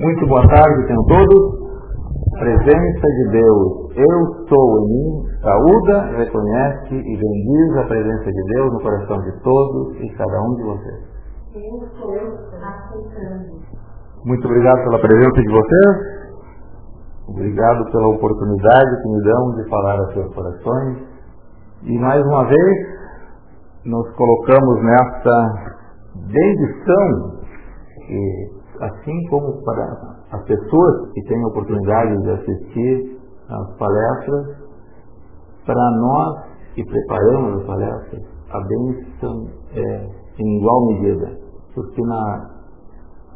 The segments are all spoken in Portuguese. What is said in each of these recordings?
Muito boa tarde, tenham todos. Presença de Deus, eu sou em mim, saúda, reconhece e bendiz a presença de Deus no coração de todos e cada um de vocês. Eu sou aceitando. Muito obrigado pela presença de vocês. Obrigado pela oportunidade que me dão de falar aos seus corações. E mais uma vez, nos colocamos nesta bendição que assim como para as pessoas que têm a oportunidade de assistir às palestras, para nós que preparamos as palestras, a bênção é em igual medida. Porque na,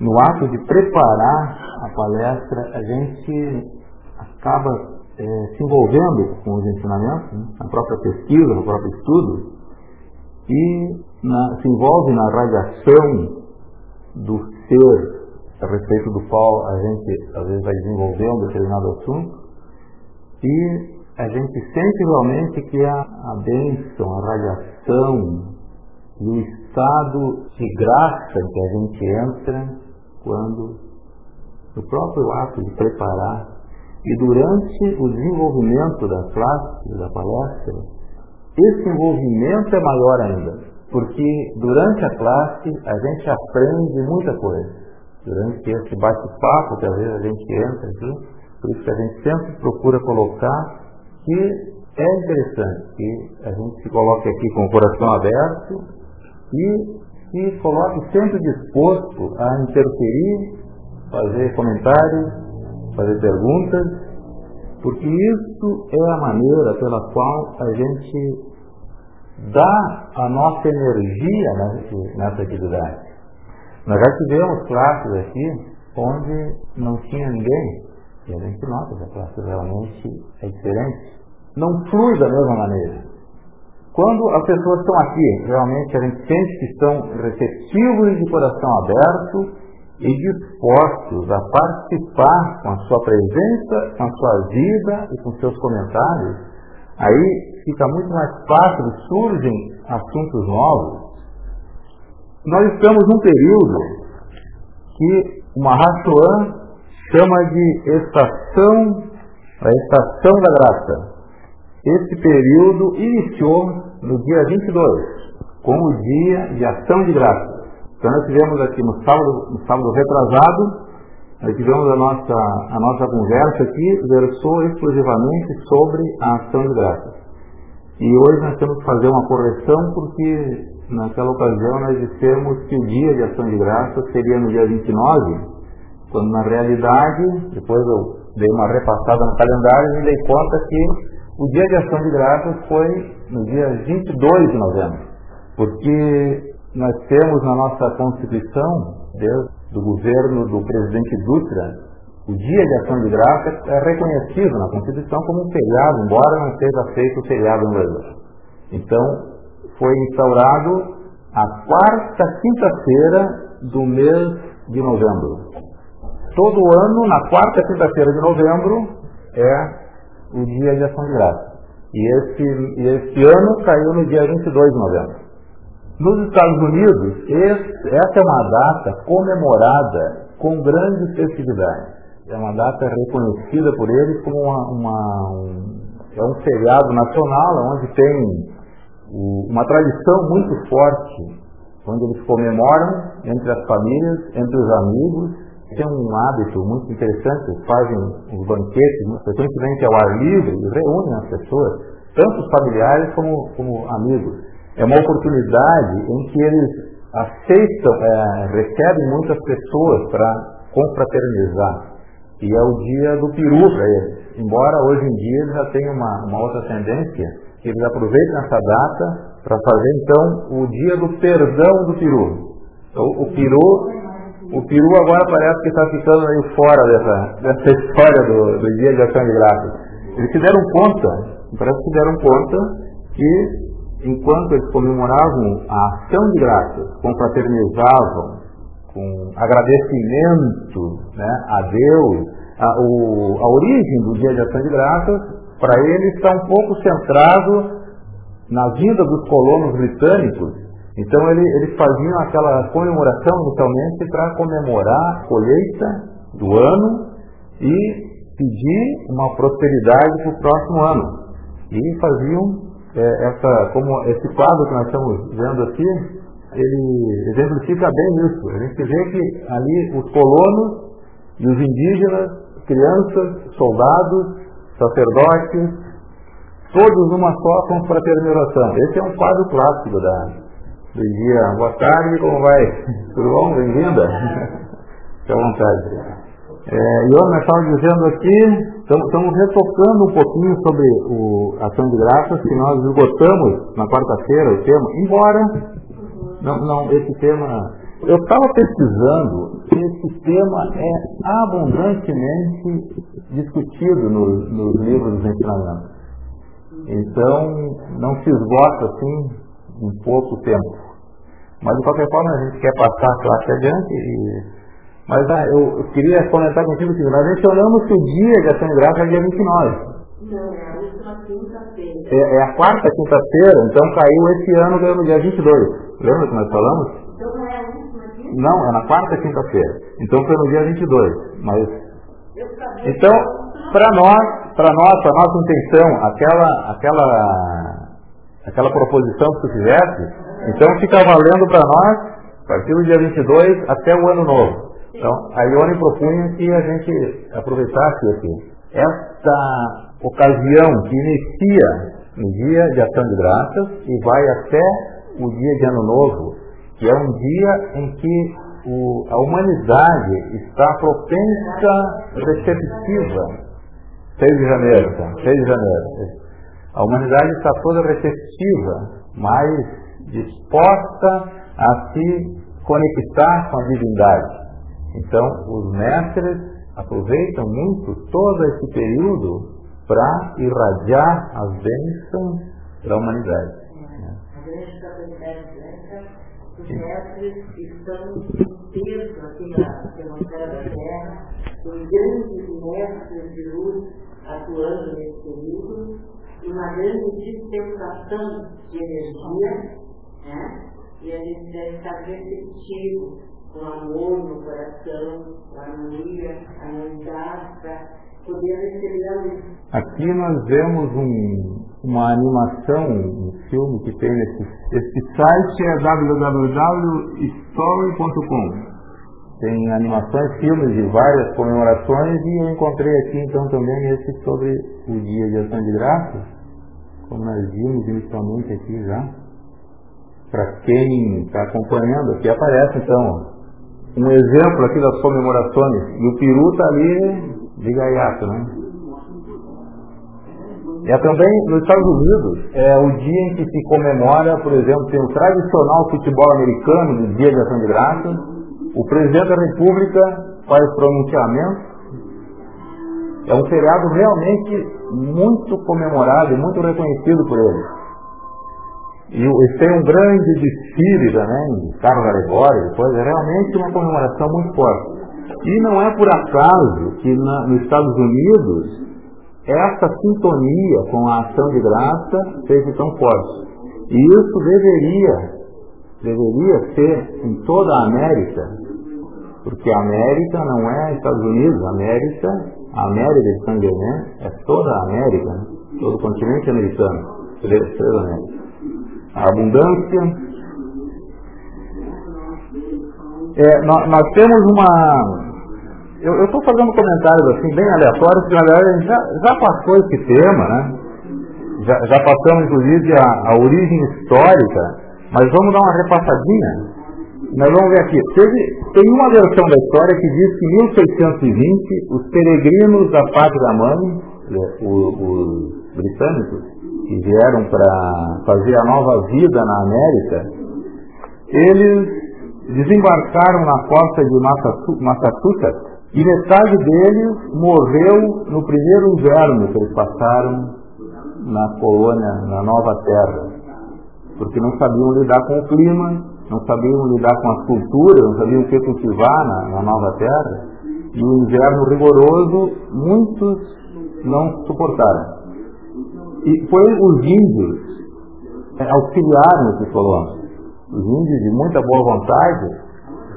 no ato de preparar a palestra, a gente acaba é, se envolvendo com os ensinamentos, né, na própria pesquisa, no próprio estudo, e na, se envolve na radiação do ser a respeito do qual a gente às vezes vai desenvolver um determinado assunto. E a gente sente realmente que a, a bênção, a radiação e o estado de graça que a gente entra quando no próprio ato de preparar e durante o desenvolvimento da classe, da palestra, esse envolvimento é maior ainda, porque durante a classe a gente aprende muita coisa durante esse bate-papo que às vezes a gente entra aqui, por isso que a gente sempre procura colocar que é interessante que a gente se coloque aqui com o coração aberto e se coloque sempre disposto a interferir, fazer comentários, fazer perguntas, porque isso é a maneira pela qual a gente dá a nossa energia nessa atividade. Nós já tivemos classes aqui onde não tinha ninguém, e a gente nota que a classe realmente é diferente. Não flui da mesma maneira. Quando as pessoas estão aqui, realmente a gente sente que estão receptivos de coração aberto e dispostos a participar com a sua presença, com a sua vida e com seus comentários, aí fica muito mais fácil, surgem assuntos novos nós estamos num período que o Mahashoan chama de estação, a estação da graça. Esse período iniciou no dia 22, com o dia de ação de graça. Então nós tivemos aqui no sábado, no sábado retrasado, nós tivemos a nossa, a nossa conversa aqui, versou exclusivamente sobre a ação de graça. E hoje nós temos que fazer uma correção porque naquela ocasião nós dissemos que o dia de ação de graça seria no dia 29, quando na realidade, depois eu dei uma repassada no calendário e dei conta que o dia de ação de graças foi no dia 22 de novembro, porque nós temos na nossa Constituição, desde o governo do presidente Dutra, o dia de ação de graça é reconhecido na Constituição como um feriado, embora não seja feito o feriado no Brasil. Então, foi instaurado a quarta quinta-feira do mês de novembro. Todo ano, na quarta quinta-feira de novembro, é o dia de ação de graça. E esse, esse ano caiu no dia 22 de novembro. Nos Estados Unidos, esse, essa é uma data comemorada com grandes festividades. É uma data reconhecida por eles como uma, uma um, é um feriado nacional, onde tem uma tradição muito forte, onde eles comemoram entre as famílias, entre os amigos. Tem um hábito muito interessante, fazem os banquetes, frequentemente ao ar livre, e reúnem as pessoas, tanto os familiares como, como amigos. É uma oportunidade em que eles aceitam, é, recebem muitas pessoas para confraternizar. E é o dia do peru para eles. Embora hoje em dia eles já tenham uma, uma outra tendência, eles aproveitem essa data para fazer então o dia do perdão do peru. Então, o peru o peru agora parece que está ficando aí fora dessa, dessa história do, do dia de ação de graças. Eles se deram conta, parece que se deram conta que enquanto eles comemoravam a ação de graças, confraternizavam, com agradecimento né, a Deus, a, o, a origem do dia de ação de graças, para ele está um pouco centrado na vinda dos colonos britânicos. Então ele, eles faziam aquela comemoração inicialmente para comemorar a colheita do ano e pedir uma prosperidade para o próximo ano. E faziam é, essa, como esse quadro que nós estamos vendo aqui, ele exemplifica bem isso. A gente vê que ali os colonos e os indígenas, crianças, soldados, sacerdotes, todos numa só confraternização. Esse é um quadro clássico da, do dia. Boa tarde, como vai? Tudo bom? Bem-vinda? Fique à vontade. É, estávamos dizendo aqui, estamos retocando um pouquinho sobre o Ação de Graças, que nós esgotamos na quarta-feira o tema, embora não, não, esse tema. Eu estava pesquisando, esse tema é abundantemente discutido nos, nos livros dos ensinamentos. Então, não se esgota assim em pouco tempo. Mas, de qualquer forma, a gente quer passar a classe adiante. E... Mas ah, eu, eu, queria comentar contigo o seguinte: nós mencionamos que o dia de ação de graça é dia 29. Não, é a última quinta-feira. É, é, a quarta quinta-feira, então caiu esse ano, caiu no dia 22. Lembra que nós falamos? Então não é a última quinta? Não, é na quarta quinta-feira. Então foi no dia 22. Mas... Então, para nós, para nós, nossa intenção, aquela, aquela, aquela proposição que tu fizesse, então fica valendo para nós, a partir do dia 22 até o ano novo. Então, a Ione propunha que a gente aproveitasse assim, esta ocasião que inicia no dia de ação de graças e vai até o dia de Ano Novo, que é um dia em que o, a humanidade está propensa, receptiva. 6 de janeiro, então, 6 de janeiro. A humanidade está toda receptiva, mais disposta a se conectar com a divindade. Então, os mestres aproveitam muito todo esse período para irradiar as bênçãos da humanidade grande capacidade branca, os mestres estão peso aqui na atmosfera da Terra, com grandes mestres de luz atuando nesse período, e uma grande dispensação de energia, né? e a gente deve estar receptivo com amor no coração, com harmonia, harmonizado, para poder receber a luz. Aqui nós vemos um, uma animação, um filme que tem nesse. Esse site é www.story.com. Tem animações, filmes de várias comemorações e eu encontrei aqui então também esse sobre o Dia de Ação de Graças, como nós vimos inicialmente aqui já. Para quem está acompanhando, aqui aparece então um exemplo aqui das comemorações. E o peru está ali de gaiato, né? É também nos Estados Unidos, é o dia em que se comemora, por exemplo, tem o tradicional futebol americano, do Dia de Ação de Graças. O presidente da República faz pronunciamento. É um feriado realmente muito comemorado e muito reconhecido por ele. E tem um grande desfile também, carros alegóricos, é realmente uma comemoração muito forte. E não é por acaso que na, nos Estados Unidos essa sintonia com a ação de graça seja tão forte. E isso deveria, deveria ser em toda a América, porque a América não é Estados Unidos, a América, a América de San Germain é toda a América, né? todo o continente americano. A abundância. É, nós, nós temos uma, eu estou fazendo comentários assim bem aleatórios, porque na verdade já, já passou esse tema, né? Já, já passamos inclusive a, a, origem histórica, mas vamos dar uma repassadinha. Nós vamos ver aqui. Teve, tem uma versão da história que diz que em 1620 os peregrinos da pátria mãe, os, os britânicos, que vieram para fazer a nova vida na América, eles desembarcaram na costa de Massachusetts e metade deles morreu no primeiro inverno que eles passaram na colônia, na nova terra. Porque não sabiam lidar com o clima, não sabiam lidar com as culturas, não sabiam o que cultivar na, na nova terra. E o inverno rigoroso, muitos não suportaram. E foi os índios é, auxiliaram esses colonos. Os índios de muita boa vontade,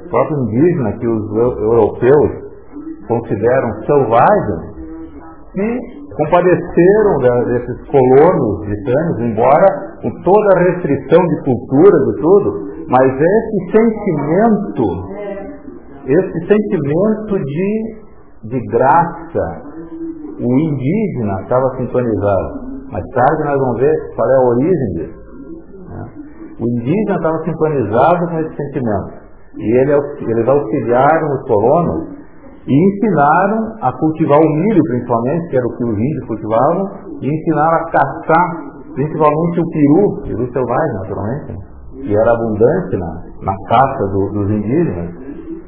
o próprio indígena que os europeus consideram selvagens, se compadeceram desses colonos britânicos, embora com toda a restrição de cultura e tudo, mas esse sentimento, esse sentimento de, de graça, o indígena estava sintonizado. Mais tarde nós vamos ver qual é a origem disso. Né? O indígena estava sintonizado com esse sentimento. E ele, eles auxiliaram os colonos e ensinaram a cultivar o milho, principalmente, que era o que os índios cultivavam, e ensinaram a caçar, principalmente o peru, peru selvagem, naturalmente, que era abundante na, na caça do, dos indígenas.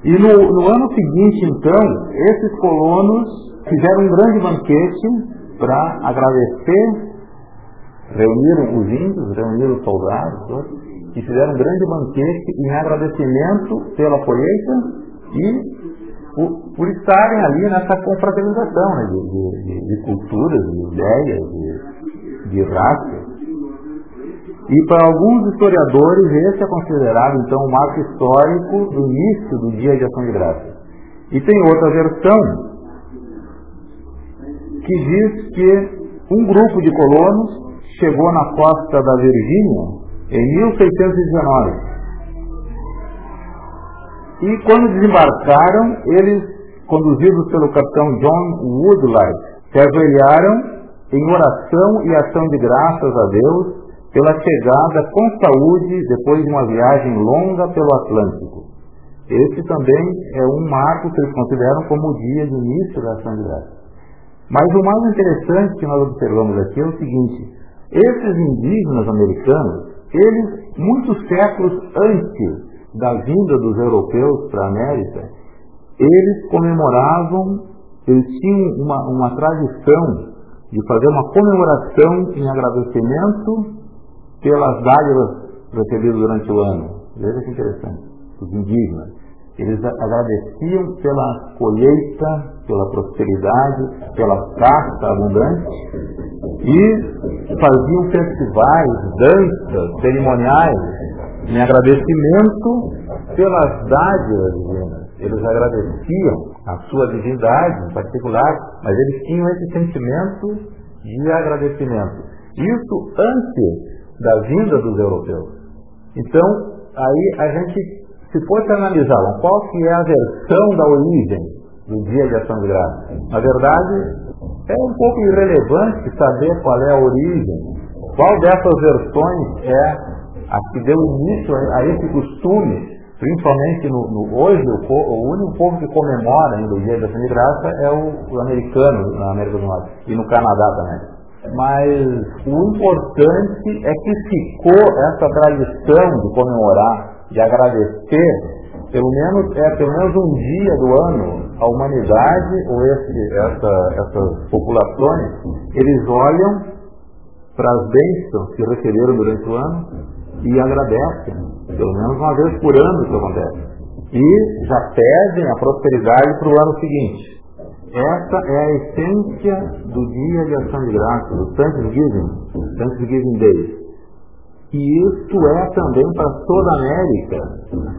E no, no ano seguinte, então, esses colonos fizeram um grande banquete para agradecer, reuniram os índios, reuniram os soldados, e fizeram um grande banquete em agradecimento pela colheita e por, por estarem ali nessa confraternização né, de, de, de, culturas, de ideias, de, de raças. E para alguns historiadores, esse é considerado então o marco histórico do início do Dia de Ação de Graças. E tem outra versão que diz que um grupo de colonos chegou na costa da Virgínia em 1619 e quando desembarcaram, eles, conduzidos pelo capitão John Woodlight, se ajoelharam em oração e ação de graças a Deus pela chegada com saúde depois de uma viagem longa pelo Atlântico. Esse também é um marco que eles consideram como o dia de início da ação de graças. Mas o mais interessante que nós observamos aqui é o seguinte: esses indígenas americanos, eles, muitos séculos antes da vinda dos europeus para a América, eles comemoravam, eles tinham uma, uma tradição de fazer uma comemoração em agradecimento pelas dádivas recebidas durante o ano. Veja que interessante. Os indígenas. Eles agradeciam pela colheita, pela prosperidade, pela caça abundante e faziam festivais, danças, cerimoniais em agradecimento pelas dádivas divinas. Eles agradeciam a sua divindade em particular, mas eles tinham esse sentimento de agradecimento. Isso antes da vinda dos europeus. Então, aí a gente, se fosse analisar qual que é a versão da origem do dia de ação de graça, na verdade, é um pouco irrelevante saber qual é a origem, qual dessas versões é a que deu início a, esse costume, principalmente no, no hoje, o, o, único povo que comemora ainda o Dia da Ação de Graça é o, o americano na América do Norte e no Canadá também. Mas o importante é que ficou essa tradição de comemorar, de agradecer, pelo menos é pelo menos um dia do ano, a humanidade ou esse, essa, essas populações, eles olham para as bênçãos que receberam durante o ano e agradecem, pelo menos uma vez por ano isso acontece. E já pedem a prosperidade para o ano seguinte. Essa é a essência do dia de ação de graças, do Thanksgiving, Thanksgiving Day. E isto é também para toda a América.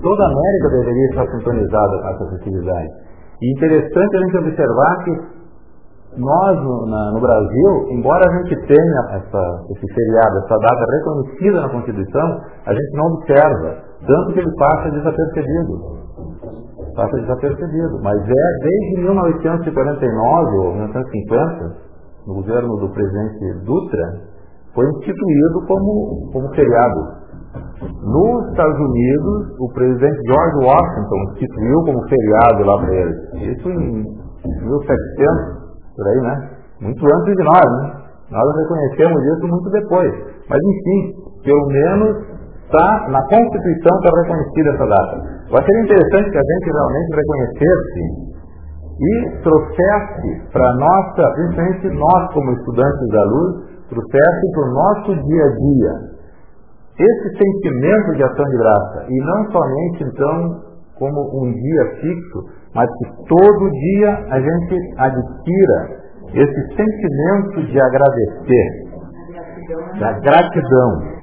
Toda a América deveria estar sintonizada com essa festividade. E interessante a gente observar que nós, no, Brasil, embora a gente tenha essa, esse feriado, essa data reconhecida na Constituição, a gente não observa, tanto que ele passa desapercebido. Passa desapercebido. Mas é desde 1949 ou 1950, no governo do presidente Dutra, foi instituído como, como feriado. Nos Estados Unidos, o presidente George Washington instituiu como feriado lá para eles. Isso em 1700 por aí, né? Muito antes de nós, né? Nós reconhecemos isso muito depois. Mas enfim, pelo menos está na Constituição está reconhecida essa data. Vai ser interessante que a gente realmente reconhecesse e trouxesse para nossa, principalmente nós como estudantes da luz, trouxesse para o nosso dia a dia esse sentimento de ação de graça e não somente então como um dia fixo, mas que todo dia a gente adquira esse sentimento de agradecer, da gratidão.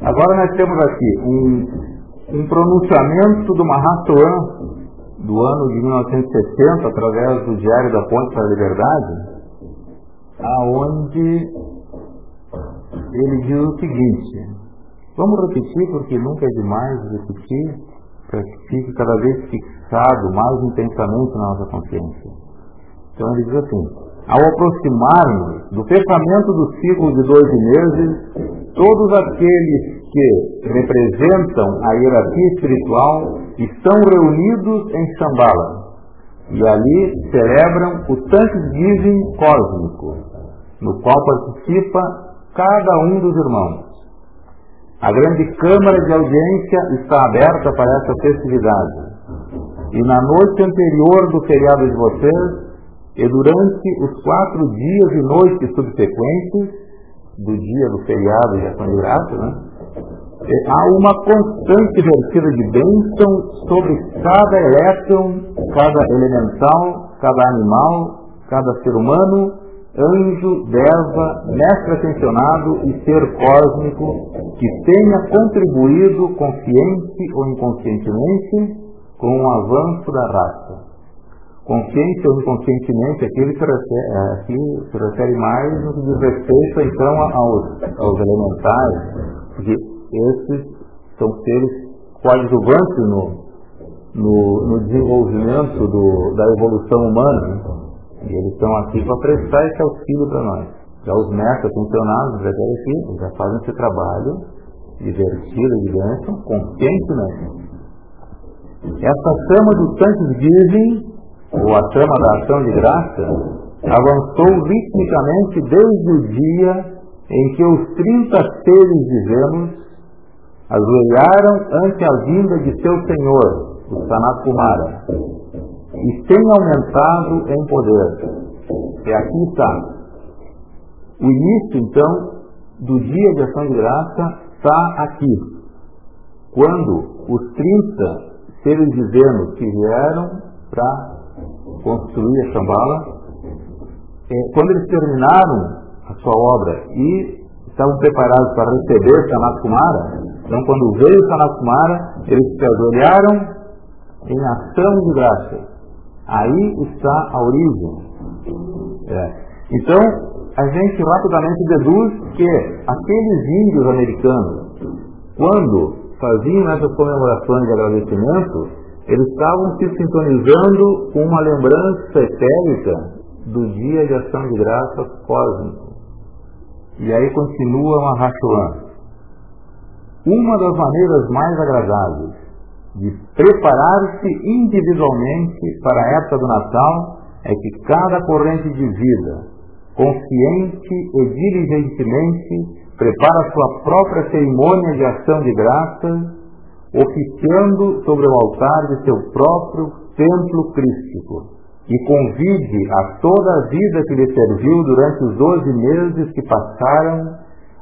Agora nós temos aqui um, um pronunciamento do Mahatma do ano de 1960, através do Diário da Ponte para a Liberdade, aonde ele diz o seguinte, vamos repetir porque nunca é demais repetir, para que fique cada vez fixado mais intensamente na nossa consciência. Então ele diz assim, ao aproximar-nos do fechamento do ciclo de 12 meses, todos aqueles que representam a hierarquia espiritual estão reunidos em Shambhala e ali celebram o Thanksgiving cósmico, no qual participa cada um dos irmãos. A grande câmara de audiência está aberta para essa festividade. E na noite anterior do feriado de vocês, e durante os quatro dias e noites subsequentes, do dia do feriado de ação de graça, né, há uma constante vertida de bênção sobre cada elétron, cada elemental, cada animal, cada ser humano, anjo, deva, mestre ascensionado e ser cósmico que tenha contribuído consciente ou inconscientemente com o avanço da raça consciente ou inconscientemente, é, aqui se refere mais no que diz respeito então aos, aos elementais, porque esses são seres coadjuvantes no, no, no desenvolvimento do, da evolução humana? E eles estão aqui para prestar esse auxílio para nós. Já os mestres funcionários já aqui, já fazem esse trabalho divertido, de bênção, conscientemente. Essa chama do Thanksgiving ou a chama da ação de graça, avançou ritmicamente desde o dia em que os 30 seres divinos ajoelharam ante a vinda de seu Senhor, o Sanat Kumara, e tem aumentado em poder. E aqui está. O início, então, do dia de ação de graça está aqui. Quando os 30 seres divinos que vieram para construir a Shambhala, é, quando eles terminaram a sua obra e estavam preparados para receber Sanat Kumara, então quando veio Sanat Kumara, eles se ajoelharam em ação de graça. Aí está a origem. É. Então, a gente rapidamente deduz que aqueles índios americanos, quando faziam essas comemorações de agradecimento, eles estavam se sintonizando com uma lembrança etérica do dia de ação de graça cósmico. E aí continua Mahachohan. Uma das maneiras mais agradáveis de preparar-se individualmente para a época do Natal é que cada corrente de vida, consciente e diligentemente, prepara sua própria cerimônia de ação de graças oficiando sobre o altar de seu próprio templo crístico, e convide a toda a vida que lhe serviu durante os doze meses que passaram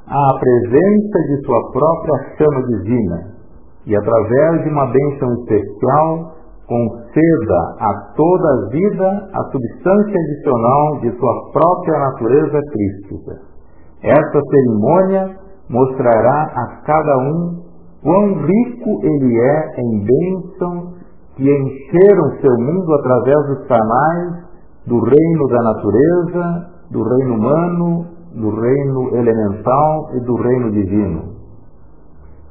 à presença de sua própria chama divina, e através de uma bênção especial conceda a toda a vida a substância adicional de sua própria natureza crística. Esta cerimônia mostrará a cada um quão rico ele é em bênçãos que encheram seu mundo através dos canais do reino da natureza, do reino humano, do reino elemental e do reino divino.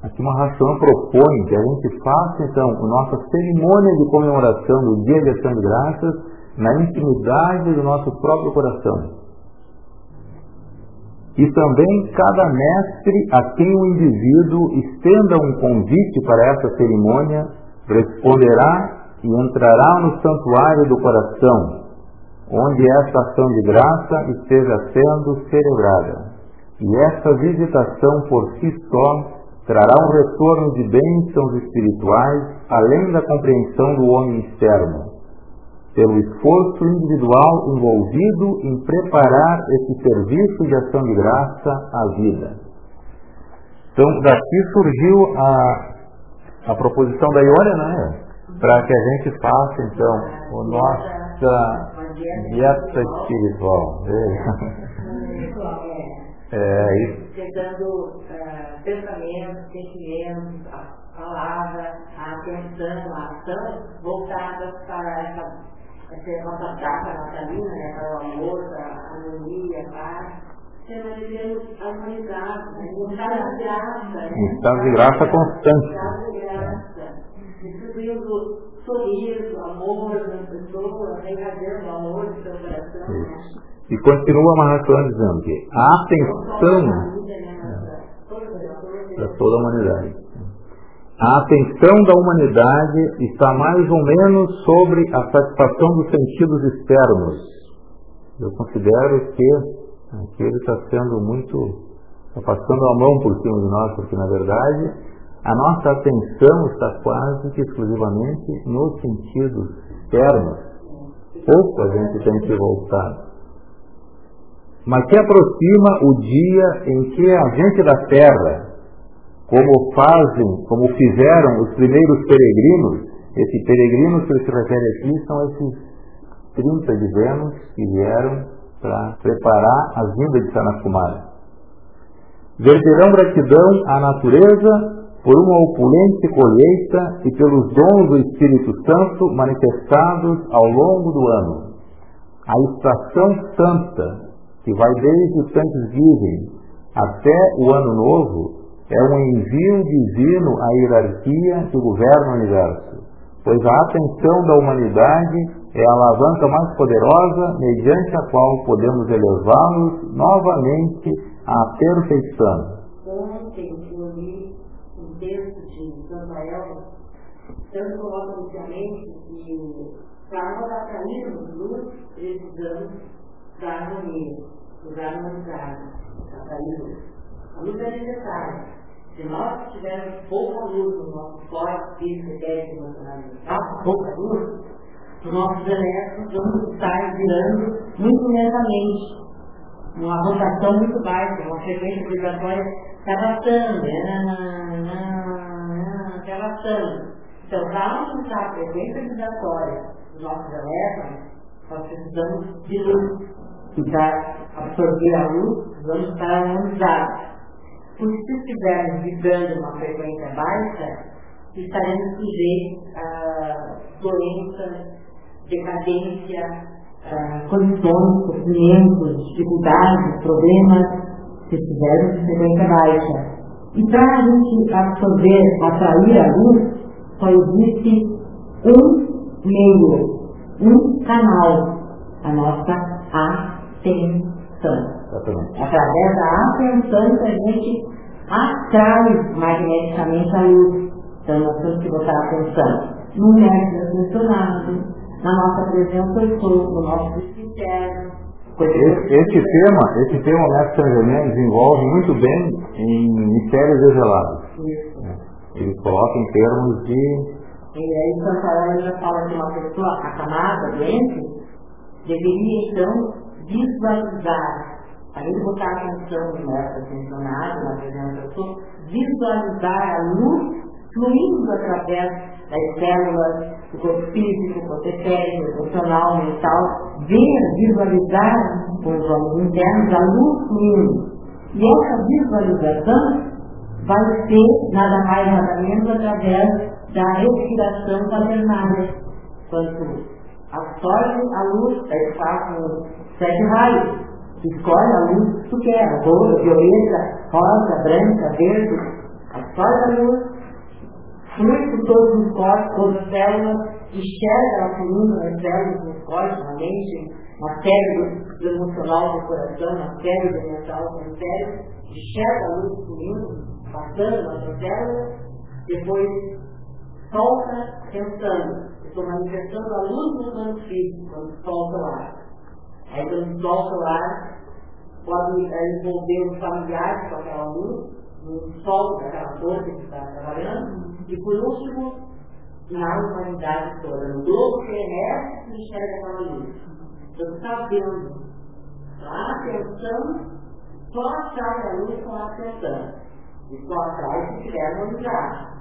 Aqui ração propõe que a gente faça então a nossa cerimônia de comemoração do Dia de Ação de Graças na intimidade do nosso próprio coração e também cada mestre a quem o indivíduo estenda um convite para essa cerimônia responderá e entrará no santuário do coração, onde esta ação de graça esteja sendo celebrada. E esta visitação por si só trará um retorno de bênçãos espirituais além da compreensão do homem externo pelo esforço individual envolvido em preparar esse serviço de ação de graça à vida. Então, daqui surgiu a, a proposição da Iônia, né? Para que a gente faça, então, a nossa dieta espiritual. É, Pegando uh, pensamentos, sentimentos, a palavra, a atenção, a ação voltadas para essa, essa nossa data natalina, né, para o amor, para a harmonia, a paz harmonizados, né? em estado de graça. Constante. estado de graça. Distribuindo sorriso, amor nas pessoas, regadendo amor no seu coração. Né? E continua Mahatma dizendo que a atenção para toda a humanidade. A atenção da humanidade está mais ou menos sobre a satisfação dos sentidos externos. Eu considero que Aqui ele está sendo muito. está passando a mão por cima de nós, porque na verdade a nossa atenção está quase que exclusivamente nos sentidos externos. Pouco a gente tem que voltar. Mas que aproxima o dia em que a gente da terra, como fazem, como fizeram os primeiros peregrinos, esses peregrinos que se refere aqui são esses 30 de Vênus que vieram para preparar a vinda de Sanaskumara. Verterão gratidão à natureza por uma opulente colheita e pelos dons do Espírito Santo manifestados ao longo do ano. A estação santa, que vai desde o Thanksgiving até o Ano Novo, é um envio divino à hierarquia que governa o universo, pois a atenção da humanidade é a alavanca mais poderosa mediante a qual podemos elevá-los novamente à perfeição. Ontem um texto de tanto coloca inicialmente que para nós atrairmos luz, precisamos da harmonia, dos harmonizados, atrair luz. A luz é necessária. Se nós tivermos pouca luz no nosso corpo físico, etérico, emocional e pouca luz, os nossos elétrons vão estar girando muito lentamente, numa rotação muito baixa, uma frequência vibratória arrastando, se arrastando. Então, para aumentar a frequência vibratória dos nossos elétrons, nós precisamos de luz. E absorver a luz, vamos estar harmonizados. Porque se estivermos vibrando uma frequência baixa, estaremos sujeitos a doenças decadência, uh, condições, sofrimentos, dificuldades, problemas que tiveram de frequência baixa. E para a gente absorver, atrair a luz, só existe um meio, um canal, a nossa atenção. Através da atenção que a gente atrai magneticamente a luz. Então nós temos que botar atenção no método mencionado, na nossa presença eu sou, no nosso interno. Esse tema, esse tema o Mestre São Germain desenvolve muito bem em mistérios revelados. Isso. Ele coloca em termos de. E aí Santa Ana já fala que uma pessoa acamada, doente, deveria então visualizar, além de botar atenção no mestre mencionado, na presença da pessoa, visualizar a luz fluindo através das células do corpo físico, corpo emocional, mental, ver, visualizar com os olhos internos a luz fluindo. E essa visualização vai ser nada mais nada menos através da respiração quaternária. Quando absorve a luz, aí faz sete raios, escolhe a luz que tu quer, violeta, rosa, branca, verde, absorve a luz, flui por todos os corpos, todas as células, enxerga a coluna nas células, nos corpos, na mente, na do emocional do coração, na cérebro mental do cérebro, enxerga a luz fluindo, passando nas células, depois solta pensando. Estou manifestando a luz no plano físico, quando solta o ar. Aí quando solta o ar, pode envolver os familiares com aquela luz, no sol daquela força que está trabalhando, e por último, na humanidade toda, no globo terrestre que enxerga aquela luz. Então, sabendo a atenção, só atrai a luz com a atenção. E só atrai se tiver humanidade.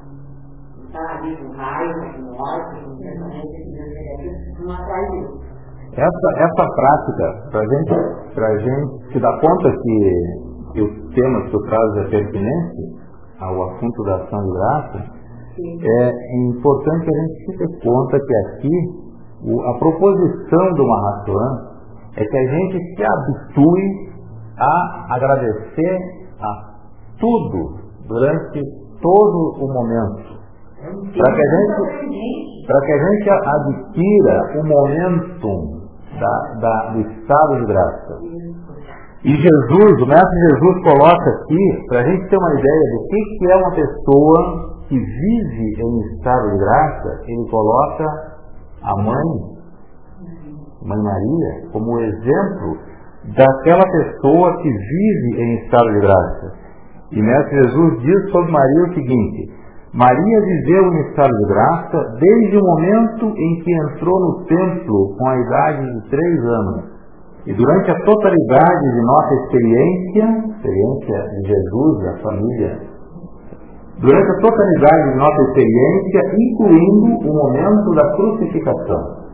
Não está ali com raiva, com morte, com pensamento, não atrai luz. Essa, essa prática, para gente, a gente se dar conta que e o tema que tu traz é pertinente ao assunto da ação de graça, é importante a gente se ter conta que aqui a proposição do Mahatma é que a gente se habitue a agradecer a tudo durante todo o momento. Para que a gente, para que a gente adquira o momentum da, da, do estado de graça. E Jesus, o Mestre Jesus coloca aqui, para a gente ter uma ideia do que, que é uma pessoa que vive em estado de graça, ele coloca a mãe, Mãe Maria, como exemplo daquela pessoa que vive em estado de graça. E Mestre Jesus diz sobre Maria o seguinte: Maria viveu em estado de graça desde o momento em que entrou no templo com a idade de três anos. E durante a totalidade de nossa experiência, experiência de Jesus, da família, durante a totalidade de nossa experiência, incluindo o momento da crucificação.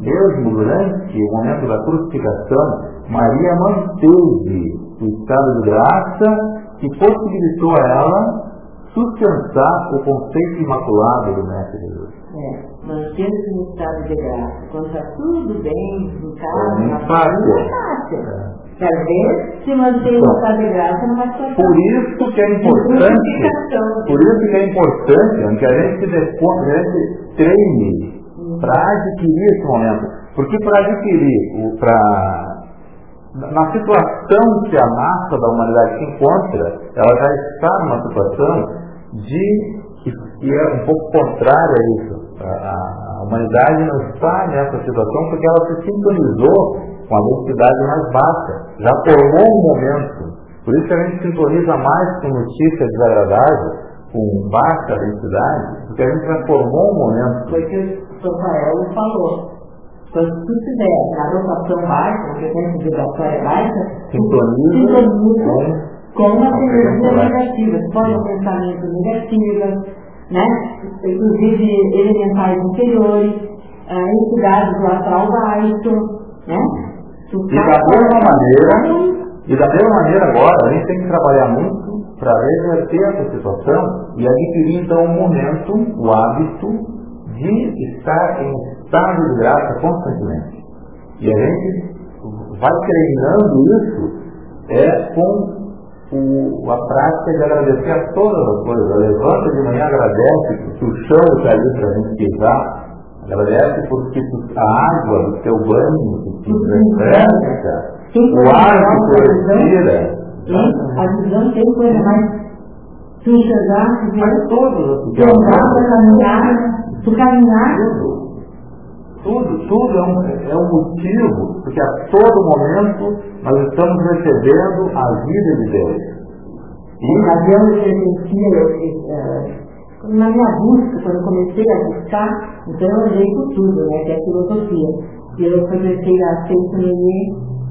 Mesmo durante o momento da crucificação, Maria manteve o estado de graça que possibilitou a ela sustentar o conceito imaculado do Mestre Jesus. É, mantendo-se no estado de graça. Quando está tudo bem, em casa, é, na fácil. não é fácil. É. Vezes, se manter no estado de graça, não vai ser Por isso que é importante, por isso que é importante que a gente se a gente treine para adquirir esse momento. Porque para adquirir, para na situação que a massa da humanidade se encontra, ela já está numa situação de que é um pouco contrária a isso. A, a humanidade não está nessa situação porque ela se sintonizou com a necessidade mais baixa, já formou um momento. Por isso que a gente sintoniza mais com notícias desagradáveis, com baixa densidade, porque a gente já formou um momento. Foi que o Rafael falou. Quando tu tiver na rotação baixa, a frequência vibratória baixa, sintoniza, sintoniza com uma energia negativa. Pode ter pensamentos negativos, né? inclusive elementais inferiores, uh, entidades do astral baixo, né? E da mesma maneira, e da mesma maneira agora, a gente tem que trabalhar muito para reverter essa situação e adquirir então o momento, o hábito de estar em estado de graça constantemente. E a gente vai treinando isso é com o, a prática de agradecer a todas as coisas. Levanta de manhã, agradece porque o chão está ali para a gente pisar. Agradece porque a água do teu banho que te refresca, o ar que tu respira. A visão tem coisa mais tu enxergar, tu faz todas tu andar, tu caminhar, tu caminhar. Tudo, tudo é um, é um motivo, porque a todo momento nós estamos recebendo a vida de Deus. E Deus eu na minha busca, quando eu comecei a buscar, então eu olhei tudo, né, que é a filosofia. E eu comecei a ser.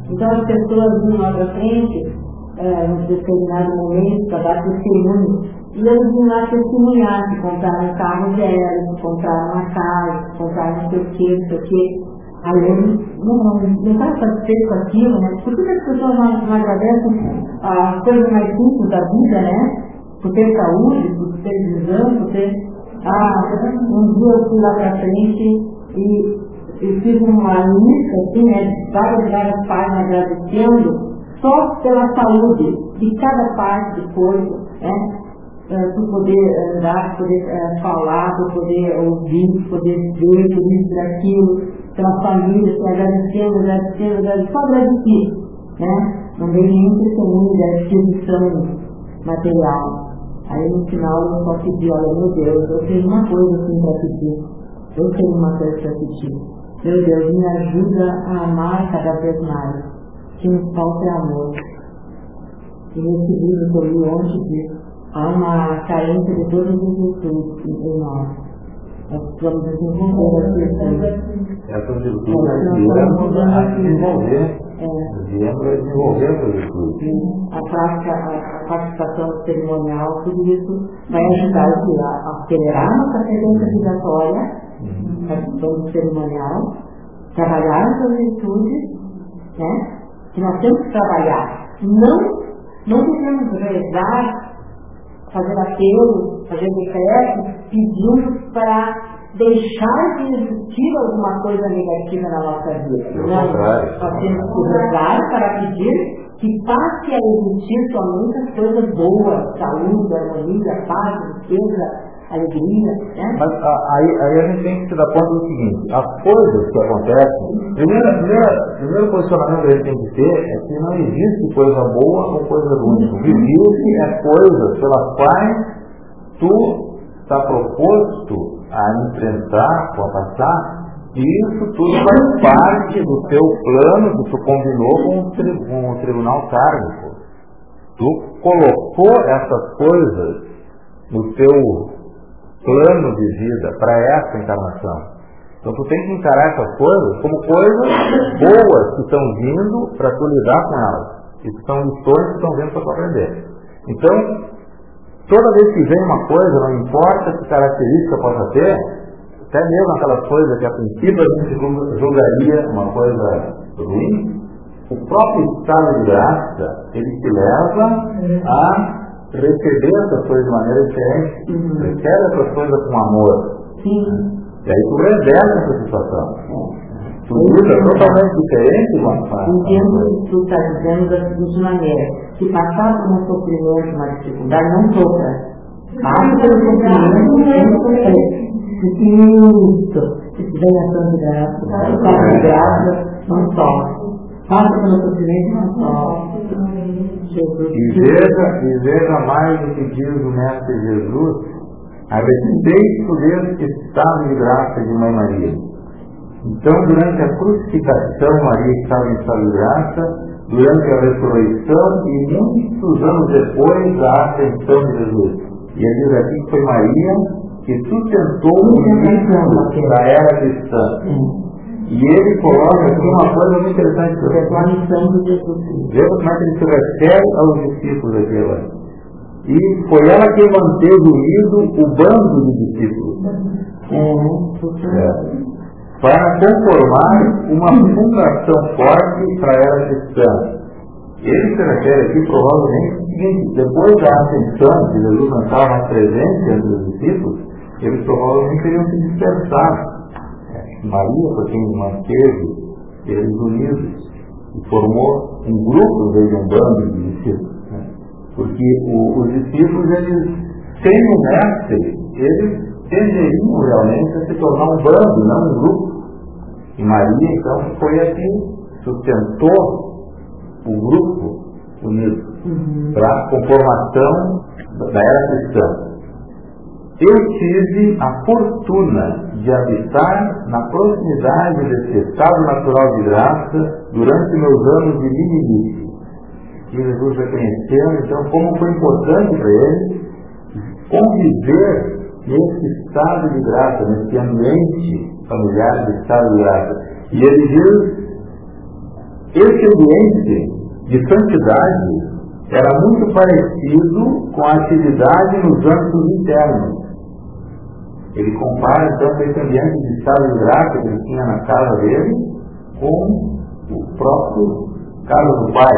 Então as pessoas vinham lá para frente, é, num determinado momento, para dar testemunho e eles iam lá testemunhar, que compraram um carro zero, que compraram uma casa, que compraram não sei o que, não sei o que. Aí não, estão satisfeitos com aquilo, né? Por que as pessoas não, não agradecem as coisas mais simples da vida, né? Por ter saúde, por ter visão, por ter. Ah, um dia eu fui lá pra frente e, fiz uma lista, assim, né? Várias, várias páginas agradecendo só pela saúde de cada parte do né? Uh, por poder andar, por poder uh, falar, por poder ouvir, por poder ver, por isso, por aquilo, pela família, se agradecendo, agradecendo, agradecendo, só agradecer, né? Não veio nenhum testemunho da aquisição material. Aí no final eu só pedi, olha, meu Deus, eu tenho uma coisa assim para pedir. Eu tenho uma coisa para pedir. Meu Deus, me ajuda a amar cada vez mais. Que nos falta amor. E nesse livro que eu li ontem disso, há uma carência de todas as virtudes em nós. Nós precisamos desenvolver as virtudes. Essas virtudes viemos a desenvolver. Viemos a desenvolver essas virtudes. A prática, a, participação cerimonial, tudo isso vai ajudar a acelerar a nossa frequência vibratória, uhum. participação cerimonial, trabalhar essas virtudes, né? Que nós temos que trabalhar Não, não devemos rezar, fazer apelo, fazer decreto, pedindo para deixar de existir alguma coisa negativa na nossa vida. Não, nós temos que rezar para pedir que passe a existir somente as coisas boas, saúde, harmonia, paz, riqueza, alegria. Né? Mas aí, aí a gente tem que se dar conta do seguinte, as coisas que acontecem, primeiro, primeiro, primeiro posicionamento que a gente tem que ter é que não existe coisa boa ou coisa ruim. O que existe é coisas pelas quais tu está proposto a enfrentar, a passar, e isso tudo faz parte do teu plano que tu combinou com o, tri, com o tribunal kármico. Tu colocou essas coisas no teu plano de vida para essa encarnação. Então tu tem que encarar essas coisas como coisas boas que estão vindo para tu lidar com elas. Isso são lições que estão vindo para tu aprender. Então, toda vez que vem uma coisa, não importa que característica possa ter, até mesmo aquelas coisas que a princípio a gente julgaria uma coisa ruim, o próprio estado de graça, ele te leva a receber essas coisas de maneira diferente, uhum. recebe essas coisas com amor. Sim. E aí tu revela essa situação. É. Tu usa totalmente diferente uma fase. Entendo que tu está dizendo da seguinte maneira, que passar por um sofrimento, uma dificuldade, não sofra. Passa pelo sofrimento sem sofrer. Isso. Se tiver ação de graça, passa de graça, não sofre. Passa pelo sofrimento, sofre. E veja, e veja mais o que diz o Mestre Jesus a respeito desse estado de graça de Mãe Maria. Então, durante a crucificação, Maria estava em estado de graça, durante a ressurreição e muitos anos depois da ascensão de Jesus. E ele diz aqui que foi Maria que sustentou o início da era cristã. E ele coloca aqui uma coisa muito interessante. É a missão do Jesus. Veja como é que ele se refere aos discípulos aqui agora. E foi ela quem manteve unido o bando de discípulos. É, é. Para conformar uma fundação forte para a era cristã. Ele se refere aqui provavelmente o seguinte, depois da ascensão que Jesus não estava presente entre os discípulos, eles provavelmente teriam se dispersado Maria foi quem manteve eles unidos e formou um grupo, de um bando de discípulos. Né? Porque o, os discípulos, eles, sem o mestre, eles tenderiam realmente a se tornar um bando, não um grupo. E Maria, então, foi a que sustentou o grupo unido uhum. para a conformação da era cristã. Eu tive a fortuna de habitar na proximidade desse estado natural de graça durante meus anos de meninice. E Jesus reconheceu, então, como foi importante para ele conviver nesse estado de graça, nesse ambiente familiar de estado de graça. E ele diz, esse ambiente de santidade era muito parecido com a atividade nos âmbitos internos ele compara então esse ambiente de estado de graça que ele tinha na casa dele com o próprio casa do pai.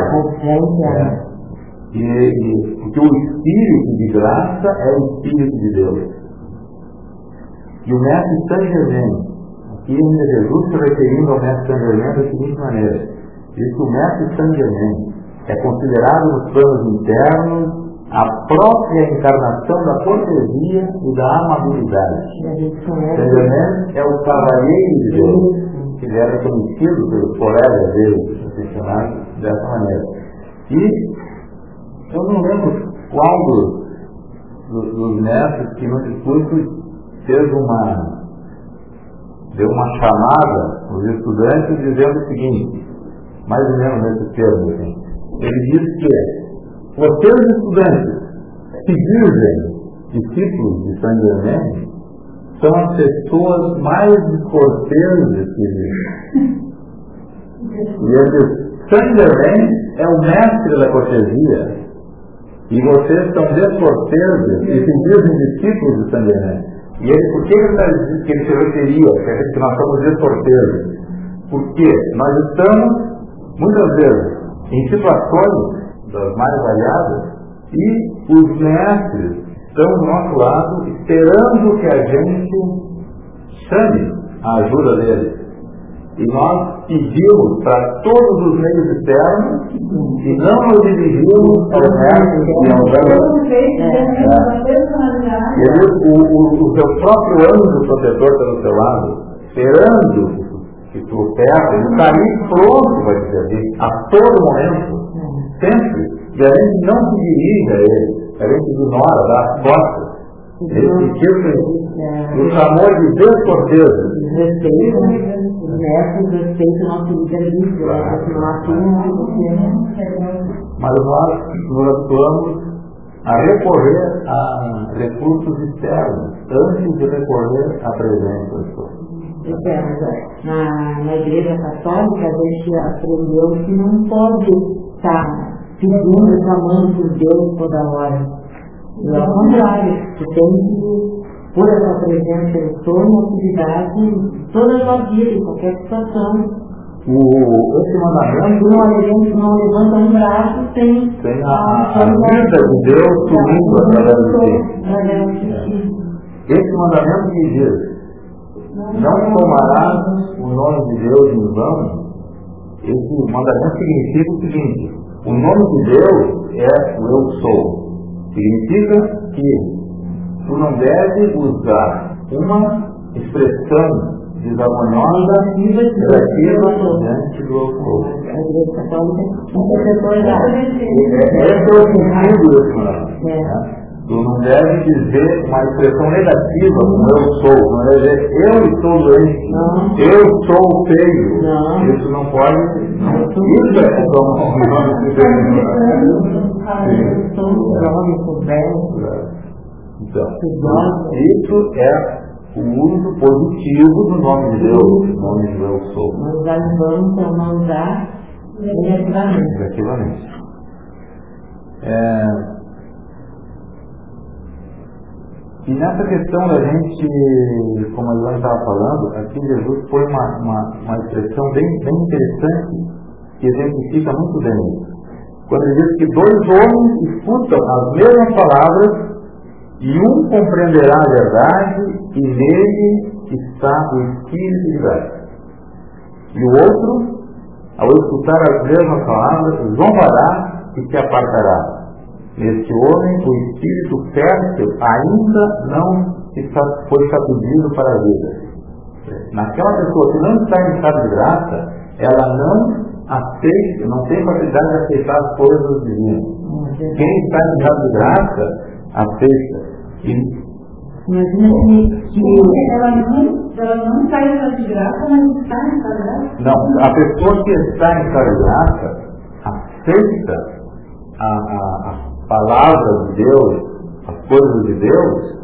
É. E, e, porque o espírito de graça é o espírito de Deus. E o mestre Germain, aqui ainda Jesus se referindo ao mestre Germain da seguinte maneira, diz que o mestre Germain é considerado nos planos internos a própria encarnação da cortesia e da amabilidade. Benjamin é o cavalheiro de Deus, que era conhecido pelos colegas dele, aficionados dessa maneira. E eu não lembro qual dos, dos, dos mestres que no discurso fez uma, deu uma chamada aos estudantes dizendo o seguinte, mais ou menos nesse termo, assim. ele disse que vocês, estudantes, que dizem discípulos de Saint Germain, são as pessoas mais descorteses que existem. E ele Saint Germain é o mestre da cortesia. E vocês são descorteses e se dizem discípulos de Saint. E ele, por que ele que ele se referia, que nós somos descorteses? Porque nós estamos, muitas vezes, em situações das mais variadas, e os mestres estão do nosso lado esperando que a gente chame a ajuda deles. E nós pedimos para todos os meios externos e não nos dirigimos ao mestre e ao E o, o, seu próprio anjo protetor pelo seu lado, esperando que tu perto, ele está ali pronto para te servir, a todo momento, sempre. E a gente não se dirige a ele, a gente ignora, dá as costas. Esse tipo de chamou de descorteza. Respeito, mestre, respeito ao nosso livre-arbítrio, Mas nós nos atuamos a recorrer a recursos externos, antes de recorrer à presença do Senhor. Na, na igreja católica, a gente aprendeu que não pode estar pedindo, clamando por Deus toda hora. E ao contrário, tu tem que pôr a tua presença em toda a atividade, toda a tua vida, em qualquer situação. O, esse mandamento não, levanta, não levanta um braço sem, tem a, a, a vida de Deus sumindo através de ti. Esse mandamento que diz, não tomarás o nome de Deus em vão, esse mandamento significa o seguinte, o nome de Deus é o eu sou. Significa que tu não deve usar uma expressão desarmoniosa negativa diante do sou. Esse é o sentido desse mandamento. Tu não deve dizer uma expressão negativa como eu sou. Não deve dizer eu estou doente, não. eu sou feio. Não. Isso não pode. Não. Isso é como o nome de Deus. Então, isso é o uso positivo do nome de Deus, o nome de eu sou. Em vão, não dá negativamente. Negativamente. É, e nessa questão da gente, como a Joana estava falando, aqui Jesus foi uma, uma, uma expressão bem, bem interessante que exemplifica muito bem isso. Quando ele diz que dois homens escutam as mesmas palavras e um compreenderá a verdade e nele está o Espírito de verdade. E o outro, ao escutar as mesmas palavras, zombará e se apartará. Neste homem, o espírito fértil ainda não foi sacudido para a vida. Naquela pessoa que não está em estado de graça, ela não aceita, não tem facilidade de aceitar as coisas divinas. Quem está em estado de graça, aceita. E Imagina que, que ela, não, ela não está em estado de graça, mas está em estado de graça. Não, a pessoa que está em estado de graça aceita a, a, a palavra de Deus, as coisas de Deus,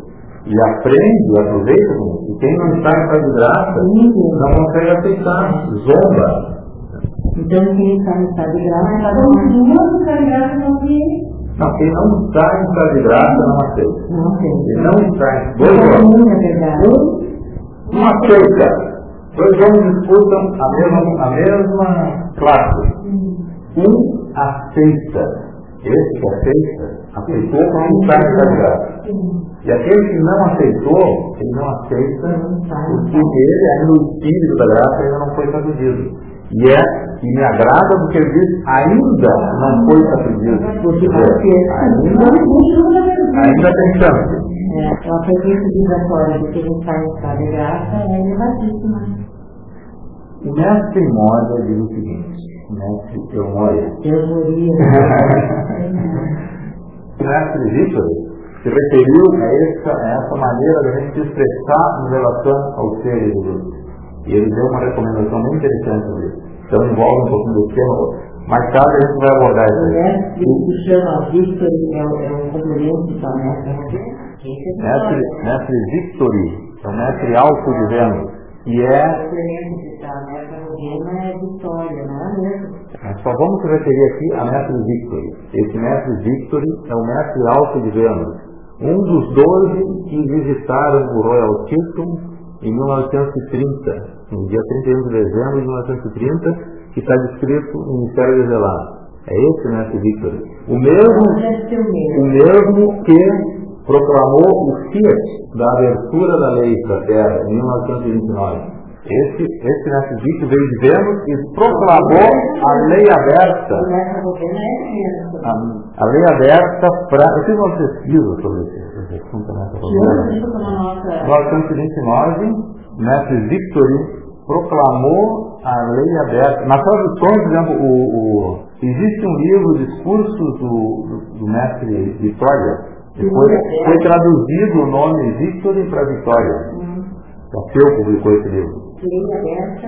e aprende, aproveita, e quem não está em de graça não consegue aceitar, zomba. Então quem está em estado de graça, no estado de graça não que não, quem não está em estado de graça não aceita. Não aceita. Quem não está em dois homens. Um, um aceita. Dois homens disputam a mesma, a mesma classe. Um aceita esse que aceita, aceitou como está em graça. E aquele que não aceitou, ele não aceita porque ele, ainda o espírito da graça, ainda não foi traduzido. E é, e me agrada porque ele diz, ainda não foi traduzido. Ainda, ainda tem chance. É, a presença vibratória de quem está em estado de graça é elevadíssima. O mestre Moda diz o seguinte, mestre Teomoria. Teomoria. o mestre Vitor se referiu a essa, a essa maneira da gente se expressar em relação ao ser de. E ele deu uma recomendação bem interessante sobre isso. Então envolve um pouquinho do tema. Mais tarde a gente vai abordar isso. O mestre que chama Victor é um complemento mestre. Mestre, mestre Victory, é o mestre alto de Vênus. E é. Nós só vamos se referir aqui a mestre Victory. Esse mestre Victory é o mestre alto de Vênus. Um dos doze que visitaram o Royal Tilton em 1930, no dia 31 de dezembro de 1930, que está descrito no Ministério Revelado. É esse mestre Victor. O mesmo, o mesmo que proclamou o Fiat da abertura da lei da terra em 1929. Esse, esse mestre Victor veio de Vênus e proclamou a lei aberta. A, a lei aberta para. Eu fiz uma pesquisa sobre esse assunto nessa né? 1929, mestre Victory proclamou a lei aberta. Na tradução, por exemplo, o, o, existe um livro, Discursos do, do, do mestre Vitória, depois foi traduzido o nome Victory para Vitória. Hum. O seu publicou esse livro. Lei aberta.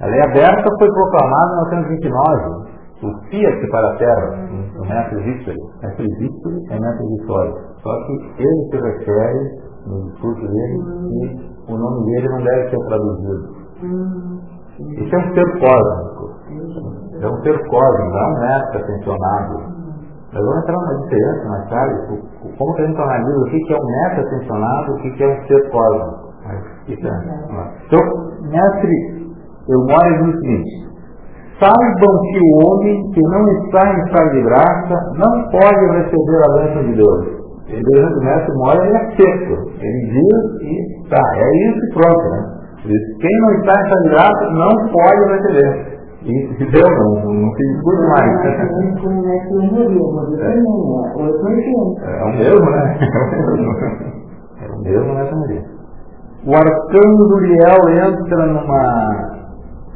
A lei aberta foi proclamada em 1929. O Fiat para a Terra, o mestre Victory. Mestre Victory é mestre Vitória. Só que ele se refere, no discurso dele, que o nome dele não deve ser traduzido. Hum. Isso é um ser cósmico. É um ser cósmico, não é um mestre atencionado. Nós vamos entrar numa diferença mais tarde, como que a gente analisa o que é um mestre atencionado e o que é um ser cósmico. Então, mestre, eu moro no seguinte, saibam que o homem que não está em estado de graça não pode receber a bênção de Deus. Ele, o mestre mora, ele é seco. Ele diz e tá. É isso e pronto, né? Quem não está em estado de graça não pode receber. E deu, não, não tem muito mais. É, é o mesmo, né? É o mesmo, né, Maria? O arcanjo Uriel entra numa.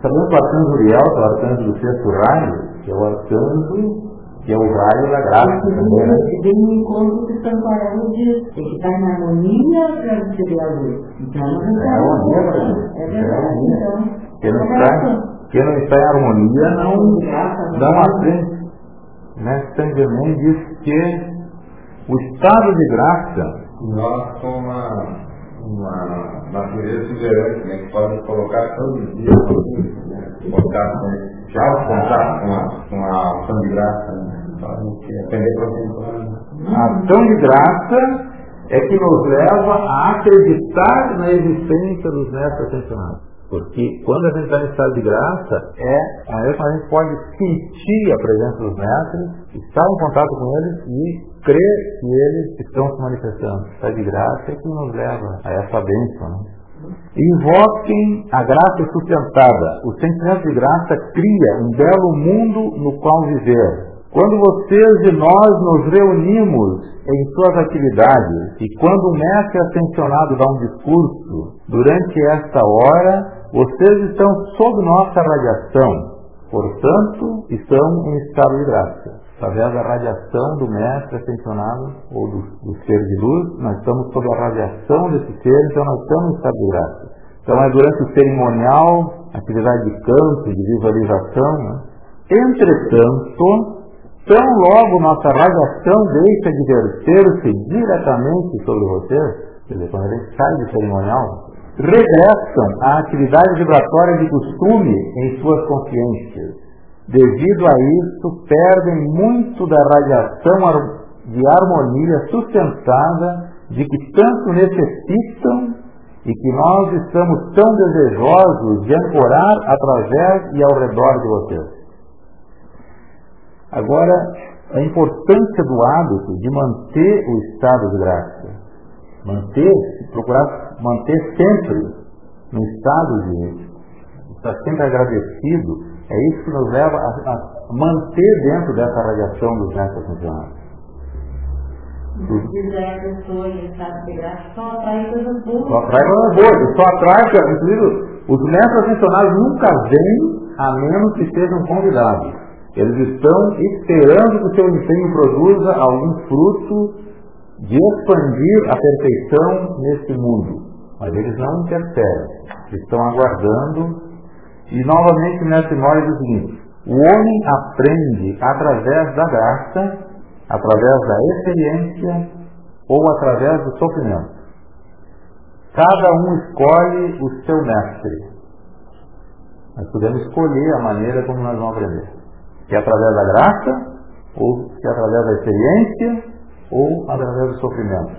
Sabemos que o arcanjo Uriel, que é o arcanjo do sexto raio, que é o arcanjo que é o raio da graça também, né? Tem um encontro que São Paulo diz, tem que estar em harmonia para receber a luz. Então não é harmonia, é verdade. Então, quem não, está, quem não está em harmonia não, não aprende. Né? Saint Germain diz que o estado de graça. Nós somos uma natureza exuberante, né, que pode colocar todos os dias né, contato com já o contato com a, com a ação de graça, né, aprender para A ação de graça é que nos leva a acreditar na existência dos mestres ascensionados. Porque quando a gente está em estado de graça, é aí a gente pode sentir a presença dos mestres, estar em contato com eles e crer que eles estão se manifestando. Está de graça é que nos leva a essa bênção. Né? Invoquem a graça sustentada. O sentimento de graça cria um belo mundo no qual viver. Quando vocês e nós nos reunimos em suas atividades e quando o mestre ascensionado dá um discurso, durante esta hora, vocês estão sob nossa radiação, portanto, estão em estado de graça através da radiação do mestre ascensionado ou do, do, ser de luz, nós estamos sob a radiação desse ser, então nós estamos em estado de graça. Então é durante o cerimonial, atividade de canto, de visualização. Né? Entretanto, tão logo nossa radiação deixa de verter-se diretamente sobre você, quer dizer, quando gente sai do cerimonial, regressam à atividade vibratória de costume em suas consciências Devido a isso, perdem muito da radiação de harmonia sustentada de que tanto necessitam e que nós estamos tão desejosos de ancorar através e ao redor de vocês. Agora, a importância do hábito de manter o estado de graça. Manter, procurar manter sempre no estado de estar sempre agradecido é isso que nos leva a, a manter dentro dessa radiação dos mestres funcionários. Se quiser a pessoa em estado de graça, só atrai coisas boas. Só atrai coisas boas. Só atrai, inclusive, os mestres funcionários nunca vêm a menos que sejam convidados. Eles estão esperando que o seu empenho produza algum fruto de expandir a perfeição neste mundo. Mas eles não interferem. Estão aguardando e novamente Mori diz o seguinte, o homem aprende através da graça, através da experiência ou através do sofrimento. Cada um escolhe o seu mestre. Nós podemos escolher a maneira como nós vamos aprender. Se é através da graça, ou se é através da experiência, ou através do sofrimento.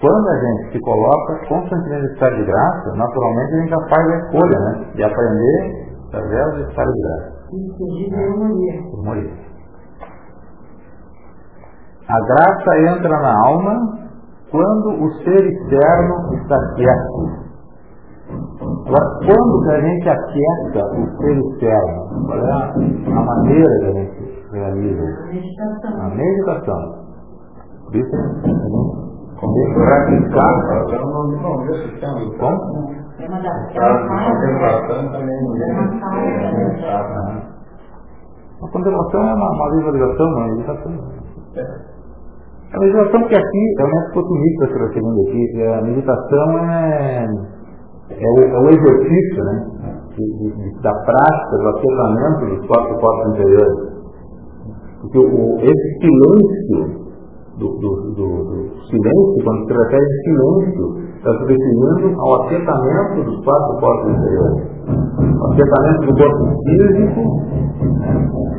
Quando a gente se coloca constantemente em estado de graça, naturalmente a gente já faz a escolha, né? De aprender através do estado de graça. Inclusive morir. A graça entra na alma quando o ser externo está quieto. Agora, quando que a gente aquieta o ser externo? Qual é a, a maneira que a gente realiza isso? Meditação. A meditação. Por isso, a gente a praticar. Não não. Como? É uma das é contemplação também não É? A contemplação é uma, uma visualização, uma meditação. A meditação que aqui é o método otimista que eu segundo aqui. A meditação é, é, o, é o exercício né, de- de- da prática, do aquecimento dos quatro corpos interiores. Porque o, esse silêncio, do, do, do- do silêncio, quando se refere a silêncio, está se referindo ao aquecimento dos quatro corpos interiores. O aquecimento do corpo físico,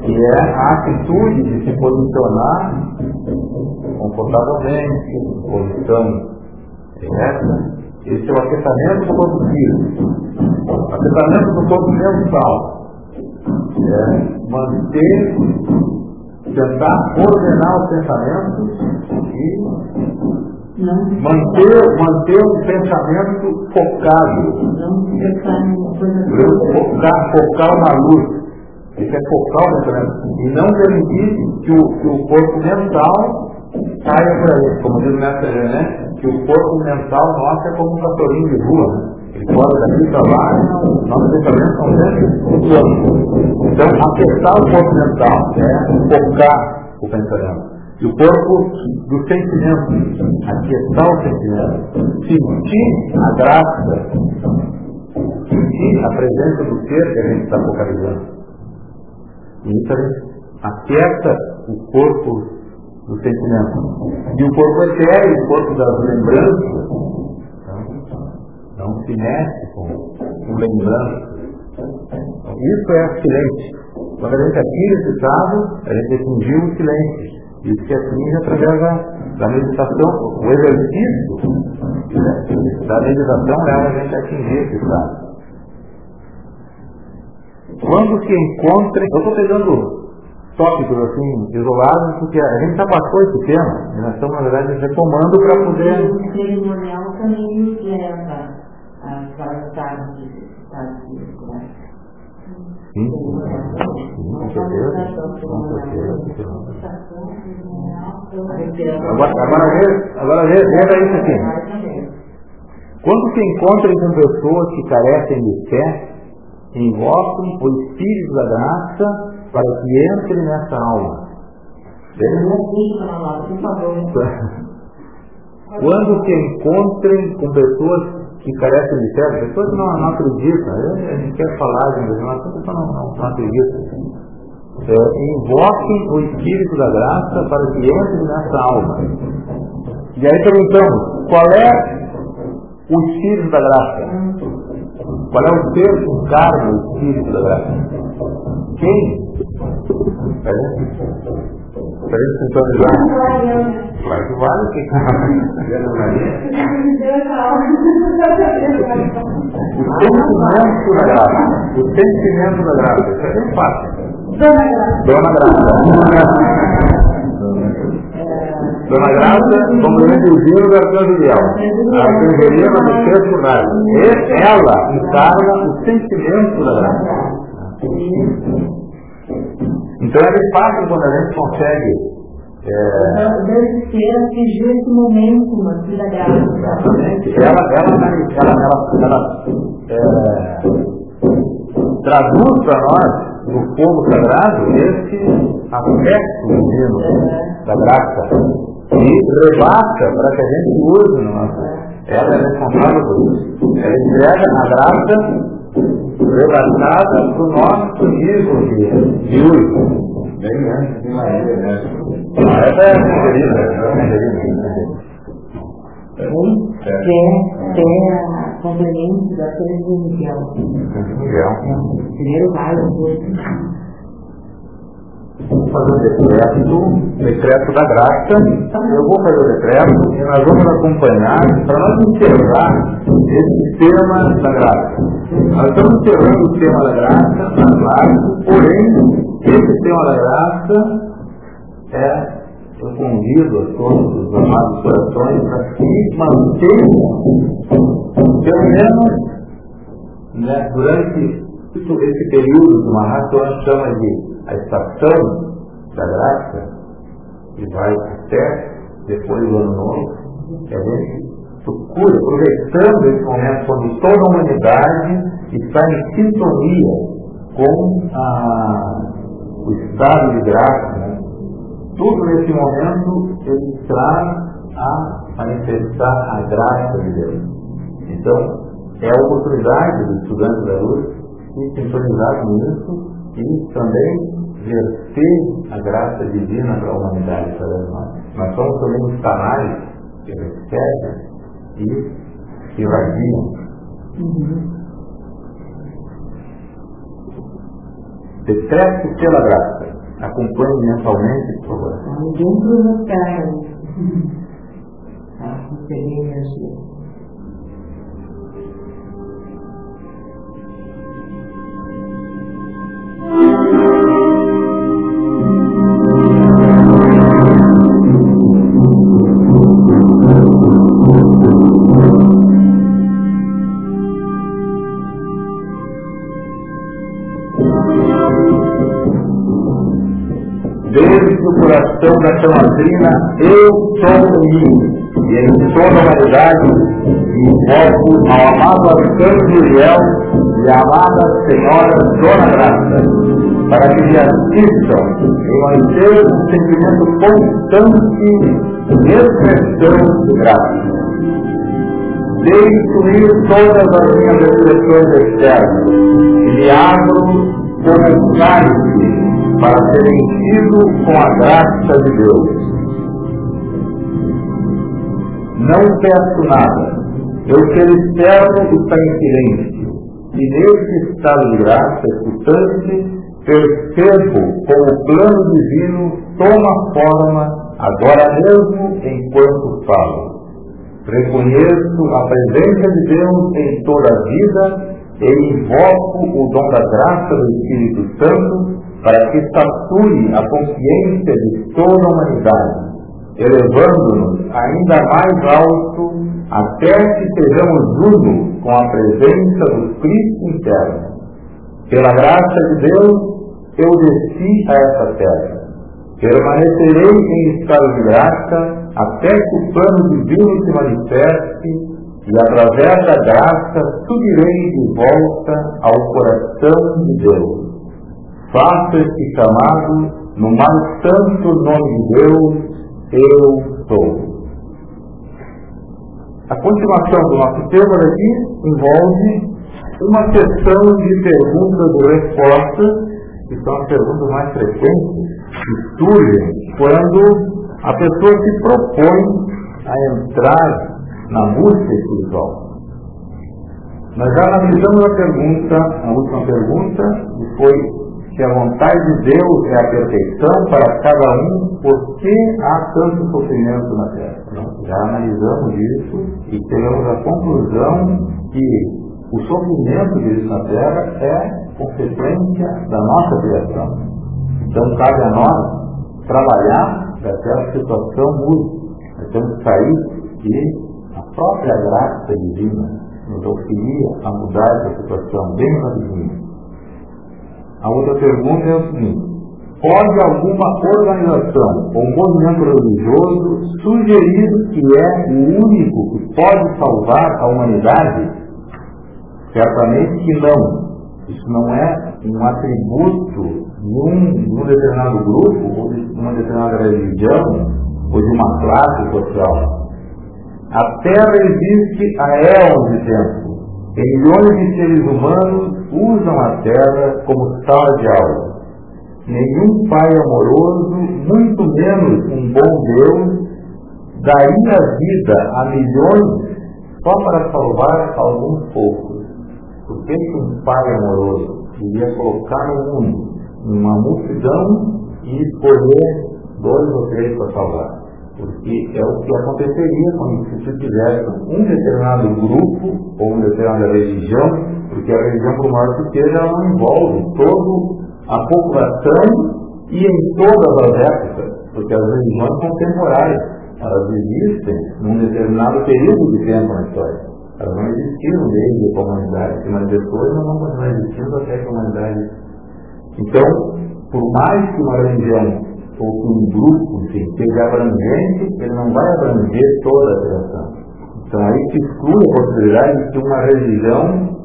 que é a atitude de se posicionar confortavelmente, posição ereta. Esse é o aquecimento do corpo físico. O aquecimento do corpo mental é manter, tentar ordenar os pensamentos e Não manter, manter um pensamento focado. não se pensar em uma coisa Focar, focar na luz. Isso é focar o pensamento. E não permitir que o, que o corpo mental saia por aí. Como diz o mestre René, que o corpo mental nosso é como um cachorrinho de rua. Né? Ele corre daqui para lá e nossos pensamentos são sempre. Então, apertar o corpo mental é focar o pensamento. E o corpo do sentimento, aquietar o sentimento, sentir a graça, sentir a presença do ser que a gente está focalizando. E isso gente aquieta o corpo do sentimento. E o corpo etéreo, o corpo das lembranças, não se com, com lembranças. Isso é silêncio. Quando a gente atinge esse estado, a gente atingiu o silêncio. Isso se atinge através da, da meditação. O exercício da meditação leva a gente atingir esse estado. Quando se encontrem, eu estou pegando tópicos assim, isolados, porque a gente já passou esse tema, e nós estamos, na verdade, retomando para poder. O cerimonial também nos leva a tratar de estados espirituais. Sim, com certeza. Com certeza. Agora, agora, vê, agora veja isso aqui. Quando se encontrem com pessoas que carecem de fé, invocam o Espírito da Graça para que entre nessa alma. Quando se encontrem com pessoas que carecem de fé, pessoas que não, não acreditam, a gente quer falar de Deus, mas a pessoa não, não, não acredita. É, invoquem o Espírito da Graça para que entre nessa alma. E aí perguntamos, qual é o Espírito da Graça? Qual é o ser que encarna o Espírito da Graça? Quem? Peraí. Peraí, sintonizar. Claro que vale. Que... o sentimento da graça. O sentimento da graça. Isso é bem fácil. Dona Graça. Dona Graça, complemento o giro da Arcanjo Miguel. A Arcangelina do sexto raio. Ela encarna o sentimento da graça. Então é bem fácil quando a gente consegue. É, Deve ser atingir esse momento, uma filha graça. exatamente. Ela, ela, ela, ela, ela é, traduz para nós, no fogo sagrado, esse aspecto divino da graça. E rebaixa para que a gente use no nosso. Ela é responsável por isso. Ela entrega a graça rebaixada para o nosso nível de, de uso. Bem antes de Maria, né? Ah, essa é a Angelina, essa é a Angelina. Que é a complemento da coisa do Miguel. Miguel. Primeiro raio, depois. Fazer o decreto, decreto da graça. Eu vou fazer o decreto e nós vamos acompanhar para nós encerrar esse tema da graça. Nós estamos encerrando o tema da graça na porém, esse tema da graça é eu convido a todos os amados corações para que mantenham, pelo menos, né, durante esse período que o Mahatma chama de a estação da graça, que vai até depois do ano novo, que a gente procura, aproveitando esse momento quando toda a humanidade está em sintonia com a, o estado de graça, né? tudo nesse momento ele traz a manifestar a graça de Deus. Então, é a oportunidade do estudante da luz se sintonizar com isso e também verter a graça divina para a humanidade através nós. Nós somos também os canais que recebem e irradiam. Uhum. Pela graça. Acompanhe mentalmente, por favor. Energia. coração da chamatrina Eu sou o mim. E em toda a humanidade invoco ao amado arcanjo Uriel e à amada Senhora Dona Graça, para que me assistam em manter um sentimento constante de expressão de graça. Deixo ir todas as minhas expressões externas e me abro como um para ser enchido com a graça de Deus. Não peço nada. Eu ser externo está em silêncio. E nesse estado de graça escutante, percebo como o plano divino toma forma agora mesmo enquanto falo. Reconheço a presença de Deus em toda a vida e invoco o dom da graça do Espírito Santo para que sature a consciência de toda a humanidade, elevando-nos ainda mais alto até que sejamos uno com a presença do Cristo interno. Pela graça de Deus, eu desci a essa terra. Permanecerei em estado de graça até que o plano divino se manifeste e através da graça subirei de volta ao coração de Deus faça este chamado no mais santo nome de Deus, eu sou. A continuação do nosso tema aqui envolve uma sessão de perguntas e respostas, que são as perguntas mais frequentes que surgem quando a pessoa se propõe a entrar na busca espiritual. Nós já analisamos a pergunta, a última pergunta, que foi que a vontade de Deus é a perfeição para cada um, por que há tanto sofrimento na terra? Já analisamos isso e chegamos à conclusão que o sofrimento de na terra é consequência da nossa criação. Então cabe a nós trabalhar para que a situação mude. Nós temos que sair e a própria graça divina nos auxilia a mudar essa situação bem rapidinho. A outra pergunta é o seguinte: pode alguma organização ou movimento religioso sugerir que é o único que pode salvar a humanidade? Certamente que não. Isso não é um atributo de um, de um determinado grupo, ou de uma determinada religião, ou de uma classe social. A Terra existe há éons de tempo. Milhões de seres humanos usam a terra como sala de aula. Nenhum pai amoroso, muito menos um bom Deus, daria vida a milhões só para salvar alguns poucos. Por que um pai amoroso iria colocar no mundo uma multidão e escolher dois ou três para salvar. Porque é o que aconteceria quando se tivesse um determinado grupo ou uma determinada religião, porque a religião, por maior que seja, ela envolve toda a população e em todas as épocas, porque as religiões são temporárias, elas existem num determinado período de tempo na história. Elas não existiram desde a humanidade, mas depois não vão continuar existindo até a humanidade. Então, por mais que uma religião ou que um grupo enfim, seja abrangente, ele não vai abranger toda a criação. Então aí se exclui a possibilidade de que uma religião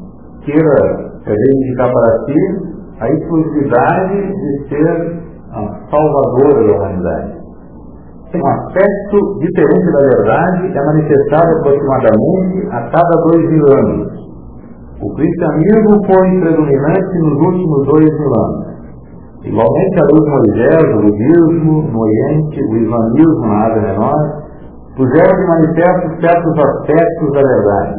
queira reivindicar para si a exclusividade de ser a salvadora da humanidade. Um aspecto diferente da verdade é manifestado aproximadamente a cada dois mil anos. O cristianismo foi predominante nos últimos dois mil anos. Igualmente, a luz Moisés, o budismo no Oriente, o islamismo na Ásia Menor, puseram de manifesto certos aspectos da verdade.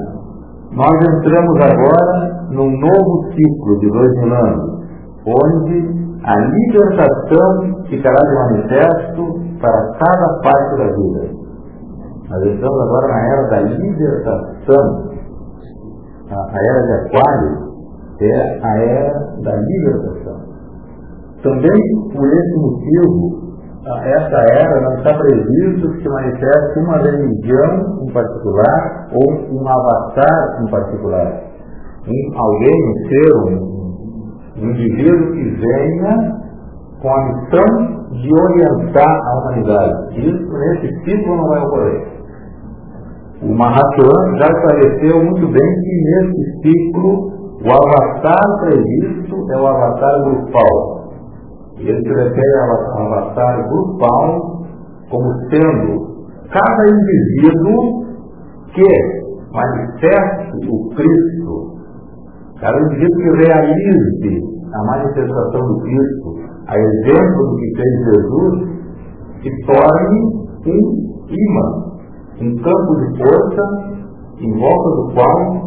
Nós entramos agora num novo ciclo de dois mil anos, onde a libertação ficará de manifesto para cada parte da vida. Nós estamos agora na era da libertação. A era de Aquário é a era da libertação. Também por esse motivo, essa era não está previsto que se manifeste uma religião em particular ou um avatar em particular. Um, alguém, um ser, um, indivíduo que venha com a missão de orientar a humanidade. Isso nesse ciclo não vai ocorrer. O Mahatma já esclareceu muito bem que nesse ciclo o avatar previsto é o avatar grupal. Ele se refere ao avatar grupal como sendo cada indivíduo que manifeste o Cristo, cada indivíduo que realize a manifestação do Cristo, a exemplo do que fez Jesus, se torne um imã, um campo de força em volta do qual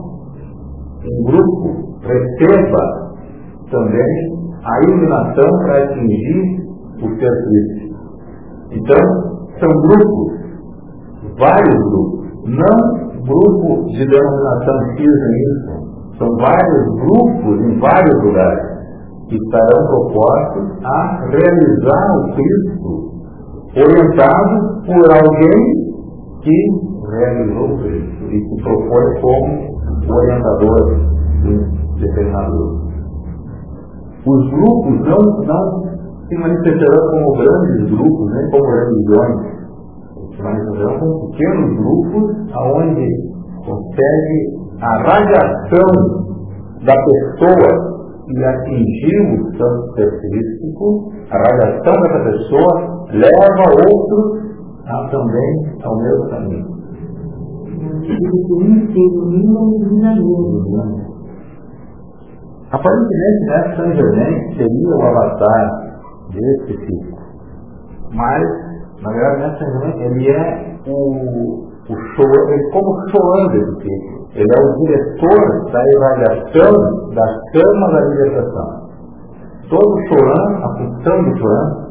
um grupo receba também a iluminação para atingir o ser Cristo. Então, são grupos, vários grupos, não grupos de denominação X em são vários grupos em vários lugares que estarão propostos a realizar o Cristo, orientados por alguém que realizou o Cristo e que propõe como orientador de um determinado grupo. Os grupos não, não se manifestarão como grandes grupos, nem como religiões. Se manifestarão como pequenos grupos onde consegue a radiação da pessoa e atingir o santo específico, a radiação dessa pessoa leva outros a, também ao mesmo caminho. Aparentemente, né, São Germain seria o avatar desse ciclo. Mas, na verdade, né, São Germain, ele é o, o show, ele como showan desse. Ele é o diretor da irradiação da chama da libertação. Todo showan, a função do showan,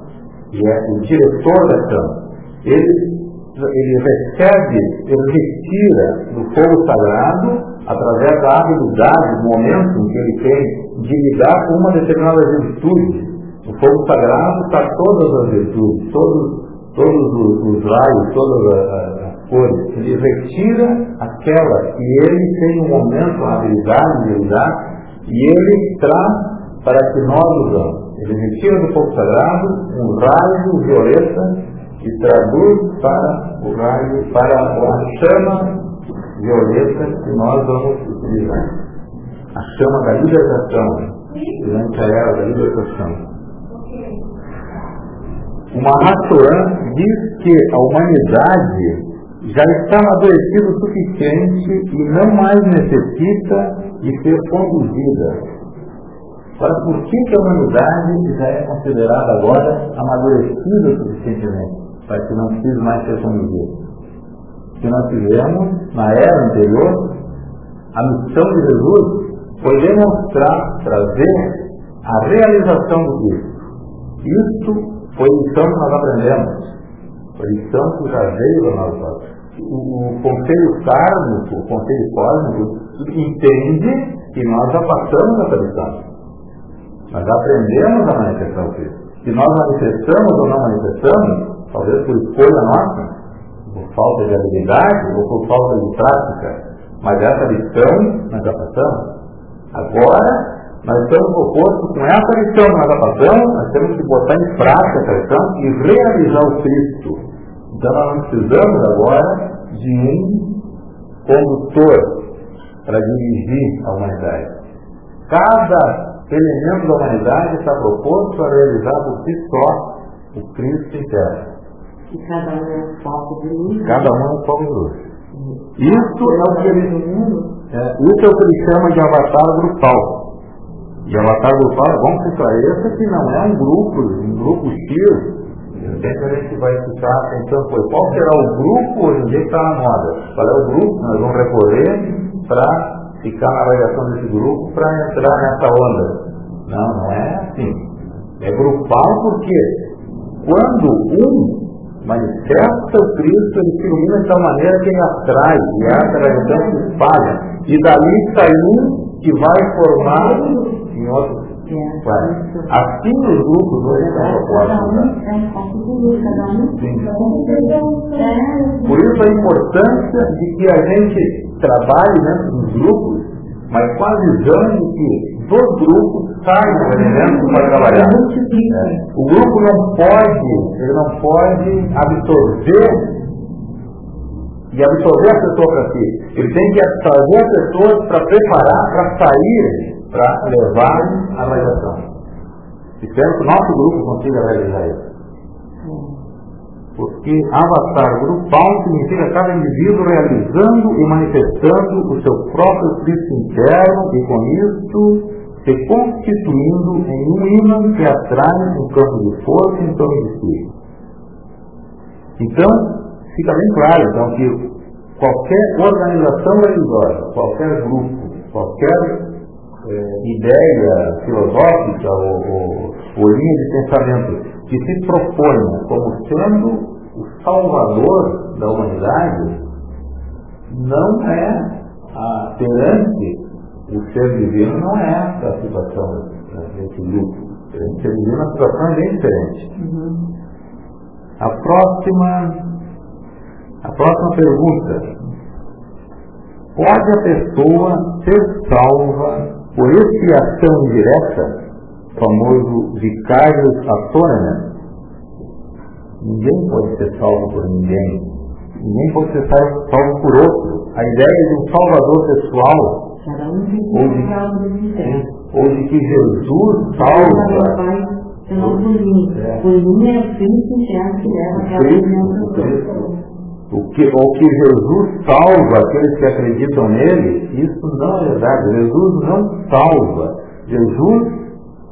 que é o diretor da chama, ele, ele recebe, ele retira do fogo sagrado através da habilidade, do momento que ele tem de lidar com uma determinada virtude. O fogo sagrado está todas as virtudes, todos, todos os, os raios, todas as, as cores. Ele retira aquela que ele tem um momento, a habilidade de lidar, e ele traz para que nós usamos. Ele retira do fogo sagrado um raio violeta e traduz para o raio, para a chama violeta que nós vamos utilizar. A chama da libertação, durante a era da libertação. O Mahatma diz que a humanidade já está amadurecida o suficiente e não mais necessita de ser conduzida. Agora, por que, que a humanidade já é considerada agora amadurecida suficientemente? Para que não precise mais ser conduzida que nós tivemos na era anterior, a missão de Jesus foi demonstrar, trazer a realização do Cristo. Isto Foi lição que nós aprendemos. Foi lição que já veio da nossa o, o conselho kármico, o conselho cósmico, entende que nós já passamos essa lição. Nós já aprendemos a manifestar o Cristo. Se nós manifestamos ou não manifestamos, talvez por escolha nossa, por falta de habilidade ou por falta de prática, mas essa lição nós já passamos. Agora, nós estamos proposto com essa lição que nós já passamos, nós temos que botar em prática essa lição e realizar o Cristo. Então nós não precisamos agora de um condutor para dirigir a humanidade. Cada elemento da humanidade está proposto para realizar por si só o Cristo interno. E cada um é um foco de luz. Cada um é um foco de luz. Isso é o que ele, é, isso é o que ele chama de avatar grupal. E avatar grupal é bom que esclareça que não é um grupo, um grupo X Sempre a gente vai ficar pensando, pô, qual será o grupo hoje em dia que está na moda? Qual é o grupo que nós vamos recorrer para ficar na avaliação desse grupo para entrar nessa onda? Não, não é assim. É grupal porque quando um manifesta o Cristo, ele se ilumina de tal maneira que ele atrai, e essa radiação se espalha. E dali sai um que vai formar em outros Assim os grupos hoje estão propostos. Por isso a importância de que a gente trabalhe dentro dos grupos, mas quase avisando que dos grupos saiam elementos para trabalhar. O grupo não pode, ele não pode absorver e absorver a pessoa para si. Ele tem que trazer as pessoas para preparar, para sair para levar a realização. Espero que o nosso grupo consiga realizar isso. Porque avatar grupal significa cada indivíduo realizando e manifestando o seu próprio Cristo interno e com isso se constituindo em um imã que atrai um campo de força em torno de si. Então, fica bem claro então, que qualquer organização religiosa, qualquer grupo, qualquer é, ideia filosófica ou, ou, ou linha de pensamento que se propõe como sendo o salvador da humanidade, não é a, perante o ser divino, não é essa a situação desse grupo. O ser divino, a situação é bem diferente. Uhum. A próxima, a próxima pergunta. Pode a pessoa ser salva por expiação indireta, famoso vicário atônimo, ninguém pode ser salvo por ninguém. Ninguém pode ser salvo, salvo por outro. A ideia de um salvador pessoal, ou de, ou de que Jesus salva. Não por mim. Por mim é o Cristo que leva aquela o que, o que Jesus salva aqueles que acreditam nele, isso não é verdade. Jesus não salva. Jesus,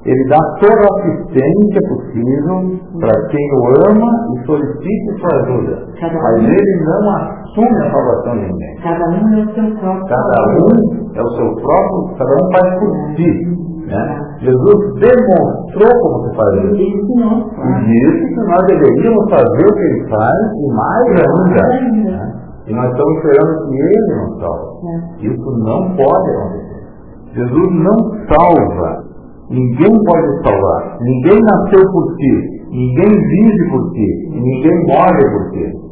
ele dá toda a assistência possível para quem o ama e solicite sua ajuda. Mas ele não assume a salvação de ninguém. Cada um é o seu próprio. Cada um é o seu próprio, cada um faz por si. Né? Jesus demonstrou como se faz isso. E disse que nós deveríamos fazer o que ele faz e mais ainda. Né? E nós estamos esperando que ele nos salve. É. Isso não pode acontecer. Jesus não salva. Ninguém pode salvar. Ninguém nasceu por ti. Ninguém vive por ti. Ninguém morre por ti.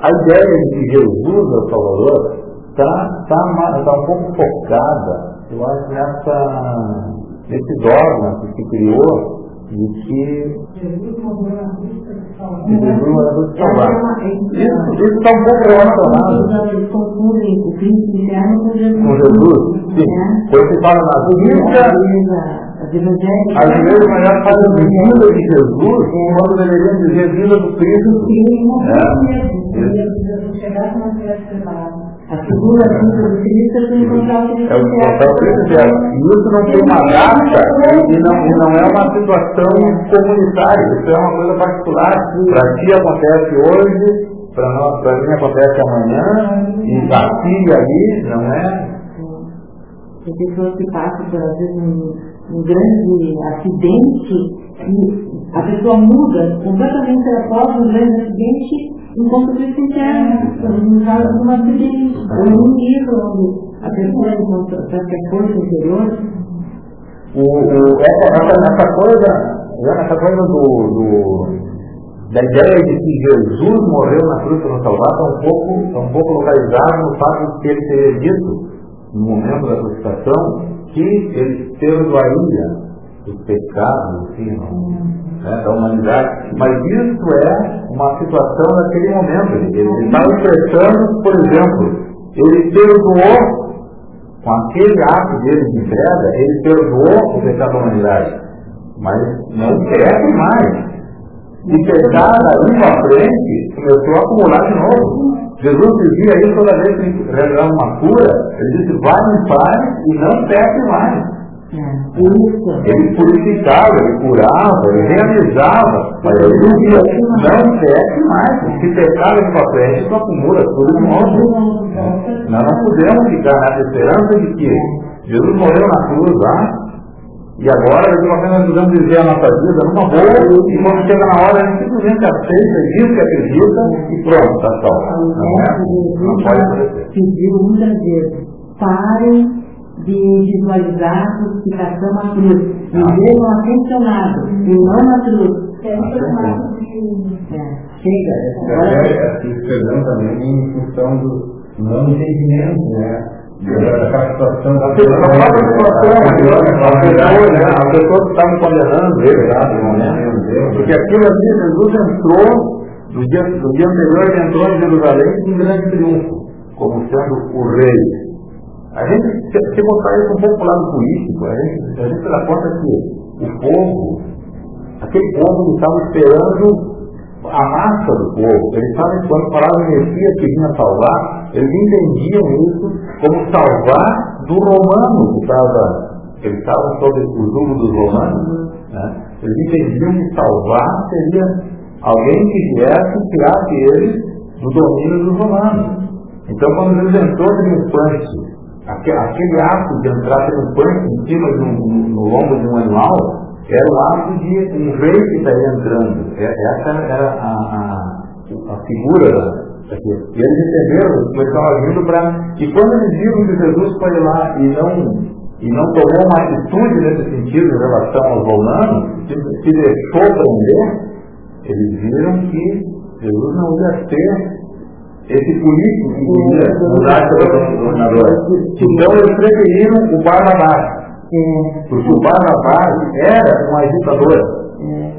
A ideia de que Jesus é o Salvador está tá, tá um pouco focada eu acho nessa, nesse dogma que se criou de que Jesus morreu na cruz para salvar. Isso está um pouco relacionado com Jesus. Sim. Foi que fala na Bíblia. As igrejas já fazem vida de Jesus quando deveriam dizer vida do Cristo. É. segunda vinda do Cristo é encontrar o Cristo. É o encontrar o Cristo E isso não tem uma data e não, e não é uma situação comunitária, isso é uma coisa particular. Para ti acontece hoje, para mim acontece amanhã, e aqui e ali, não é? Tem pessoas que passam, por às vezes, um, um grande acidente e a pessoa muda completamente após um grande acidente no caso de um acidente, ou um livro onde a pessoa encontra qualquer coisa interior. O, o, essa, essa, essa coisa, essa coisa do, do da ideia de que Jesus morreu na cruz para nos salvar está um pouco, está um pouco localizado no fato de que ele teria dito, no momento da crucificação, que ele perdoaria os pecados assim, né, da humanidade. Mas isso é uma situação daquele momento. Ele estava expressando, por exemplo, ele perdoou, com aquele ato dele de entrega, ele perdoou o pecado da humanidade. Mas não quer mais. E pecar daí para frente começou a acumular de novo. Jesus dizia isso toda vez que realizava uma cura, ele disse, vai em paz e não peque mais. É, ele purificava, ele curava, ele realizava, mas ele dizia, não peque mais, se pecar para frente, isso acumula tudo de novo. Nós não podemos ficar nessa esperança de que Jesus morreu na cruz lá, e agora, daqui a nós podemos viver a nossa vida numa boa, e quando chega na hora, a gente simplesmente aceita, diz que acredita, e pronto, está salvo. Não, é? não pode acontecer. Pediram muitas vezes, parem de visualizar a crucificação na cruz. Vivejam atencionado, e não na cruz. É, chega. Agora... É, é, perdão também em função do não entendimento, né? Aquela situação da pessoa, a pessoa que estava condenando ele lá no momento, porque aquilo ali, Jesus entrou, no dia, no dia anterior ele entrou em Jerusalém com um grande triunfo, como sendo o rei. A gente, se, se botar isso um pouco para lado político, a gente, se dá conta que o povo, aquele povo que estava esperando a massa do povo, eles sabem quando falavam em Messias que vinha salvar, eles entendiam isso como salvar do romano que estava, eles estavam sob o jugo dos romanos, né? eles entendiam que salvar seria alguém que viesse e tirasse eles do domínio dos romanos. Então quando eles entrou triunfante, aquele, aquele ato de entrar triunfante em cima de um, no lombo de um animal, era o ato de um rei que estaria entrando. É, essa era a, a, a figura daquilo. E eles entenderam, começaram agindo para. E quando eles viram que Jesus foi lá e não, e não tomou uma atitude nesse sentido em relação aos romanos, se, se deixou prender, eles viram que Jesus não ia ter esse político que ia mudar o governador. Então eles preferiram o Barnabás. Porque o Barnabás era um agitador.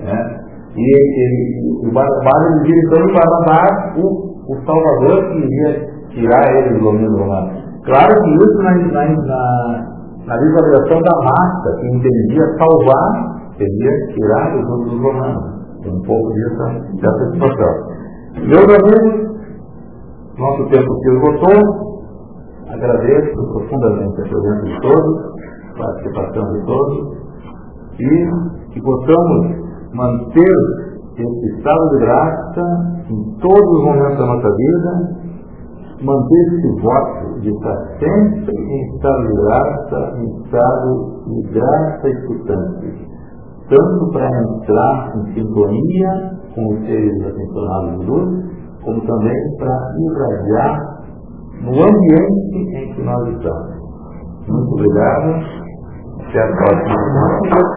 Né? E ele, o Barnabás vira então o Barnabás o, o Salvador que iria tirar ele do domínio romano. Claro que isso na, na, na, na visualização da massa, que entendia salvar, seria tirar os outros romanos. Tem um pouco disso, dessa situação. Meus amigos, nosso tempo se esgotou. Agradeço profundamente a presença de todos participação de todos e que possamos manter esse estado de graça em todos os momentos da nossa vida, manter esse voto de estar sempre em estado de graça, em estado de graça escutante, tanto para entrar em sintonia com os seres atencionados de luz, como também para irradiar no ambiente em que nós estamos. Muito obrigado. Até a próxima.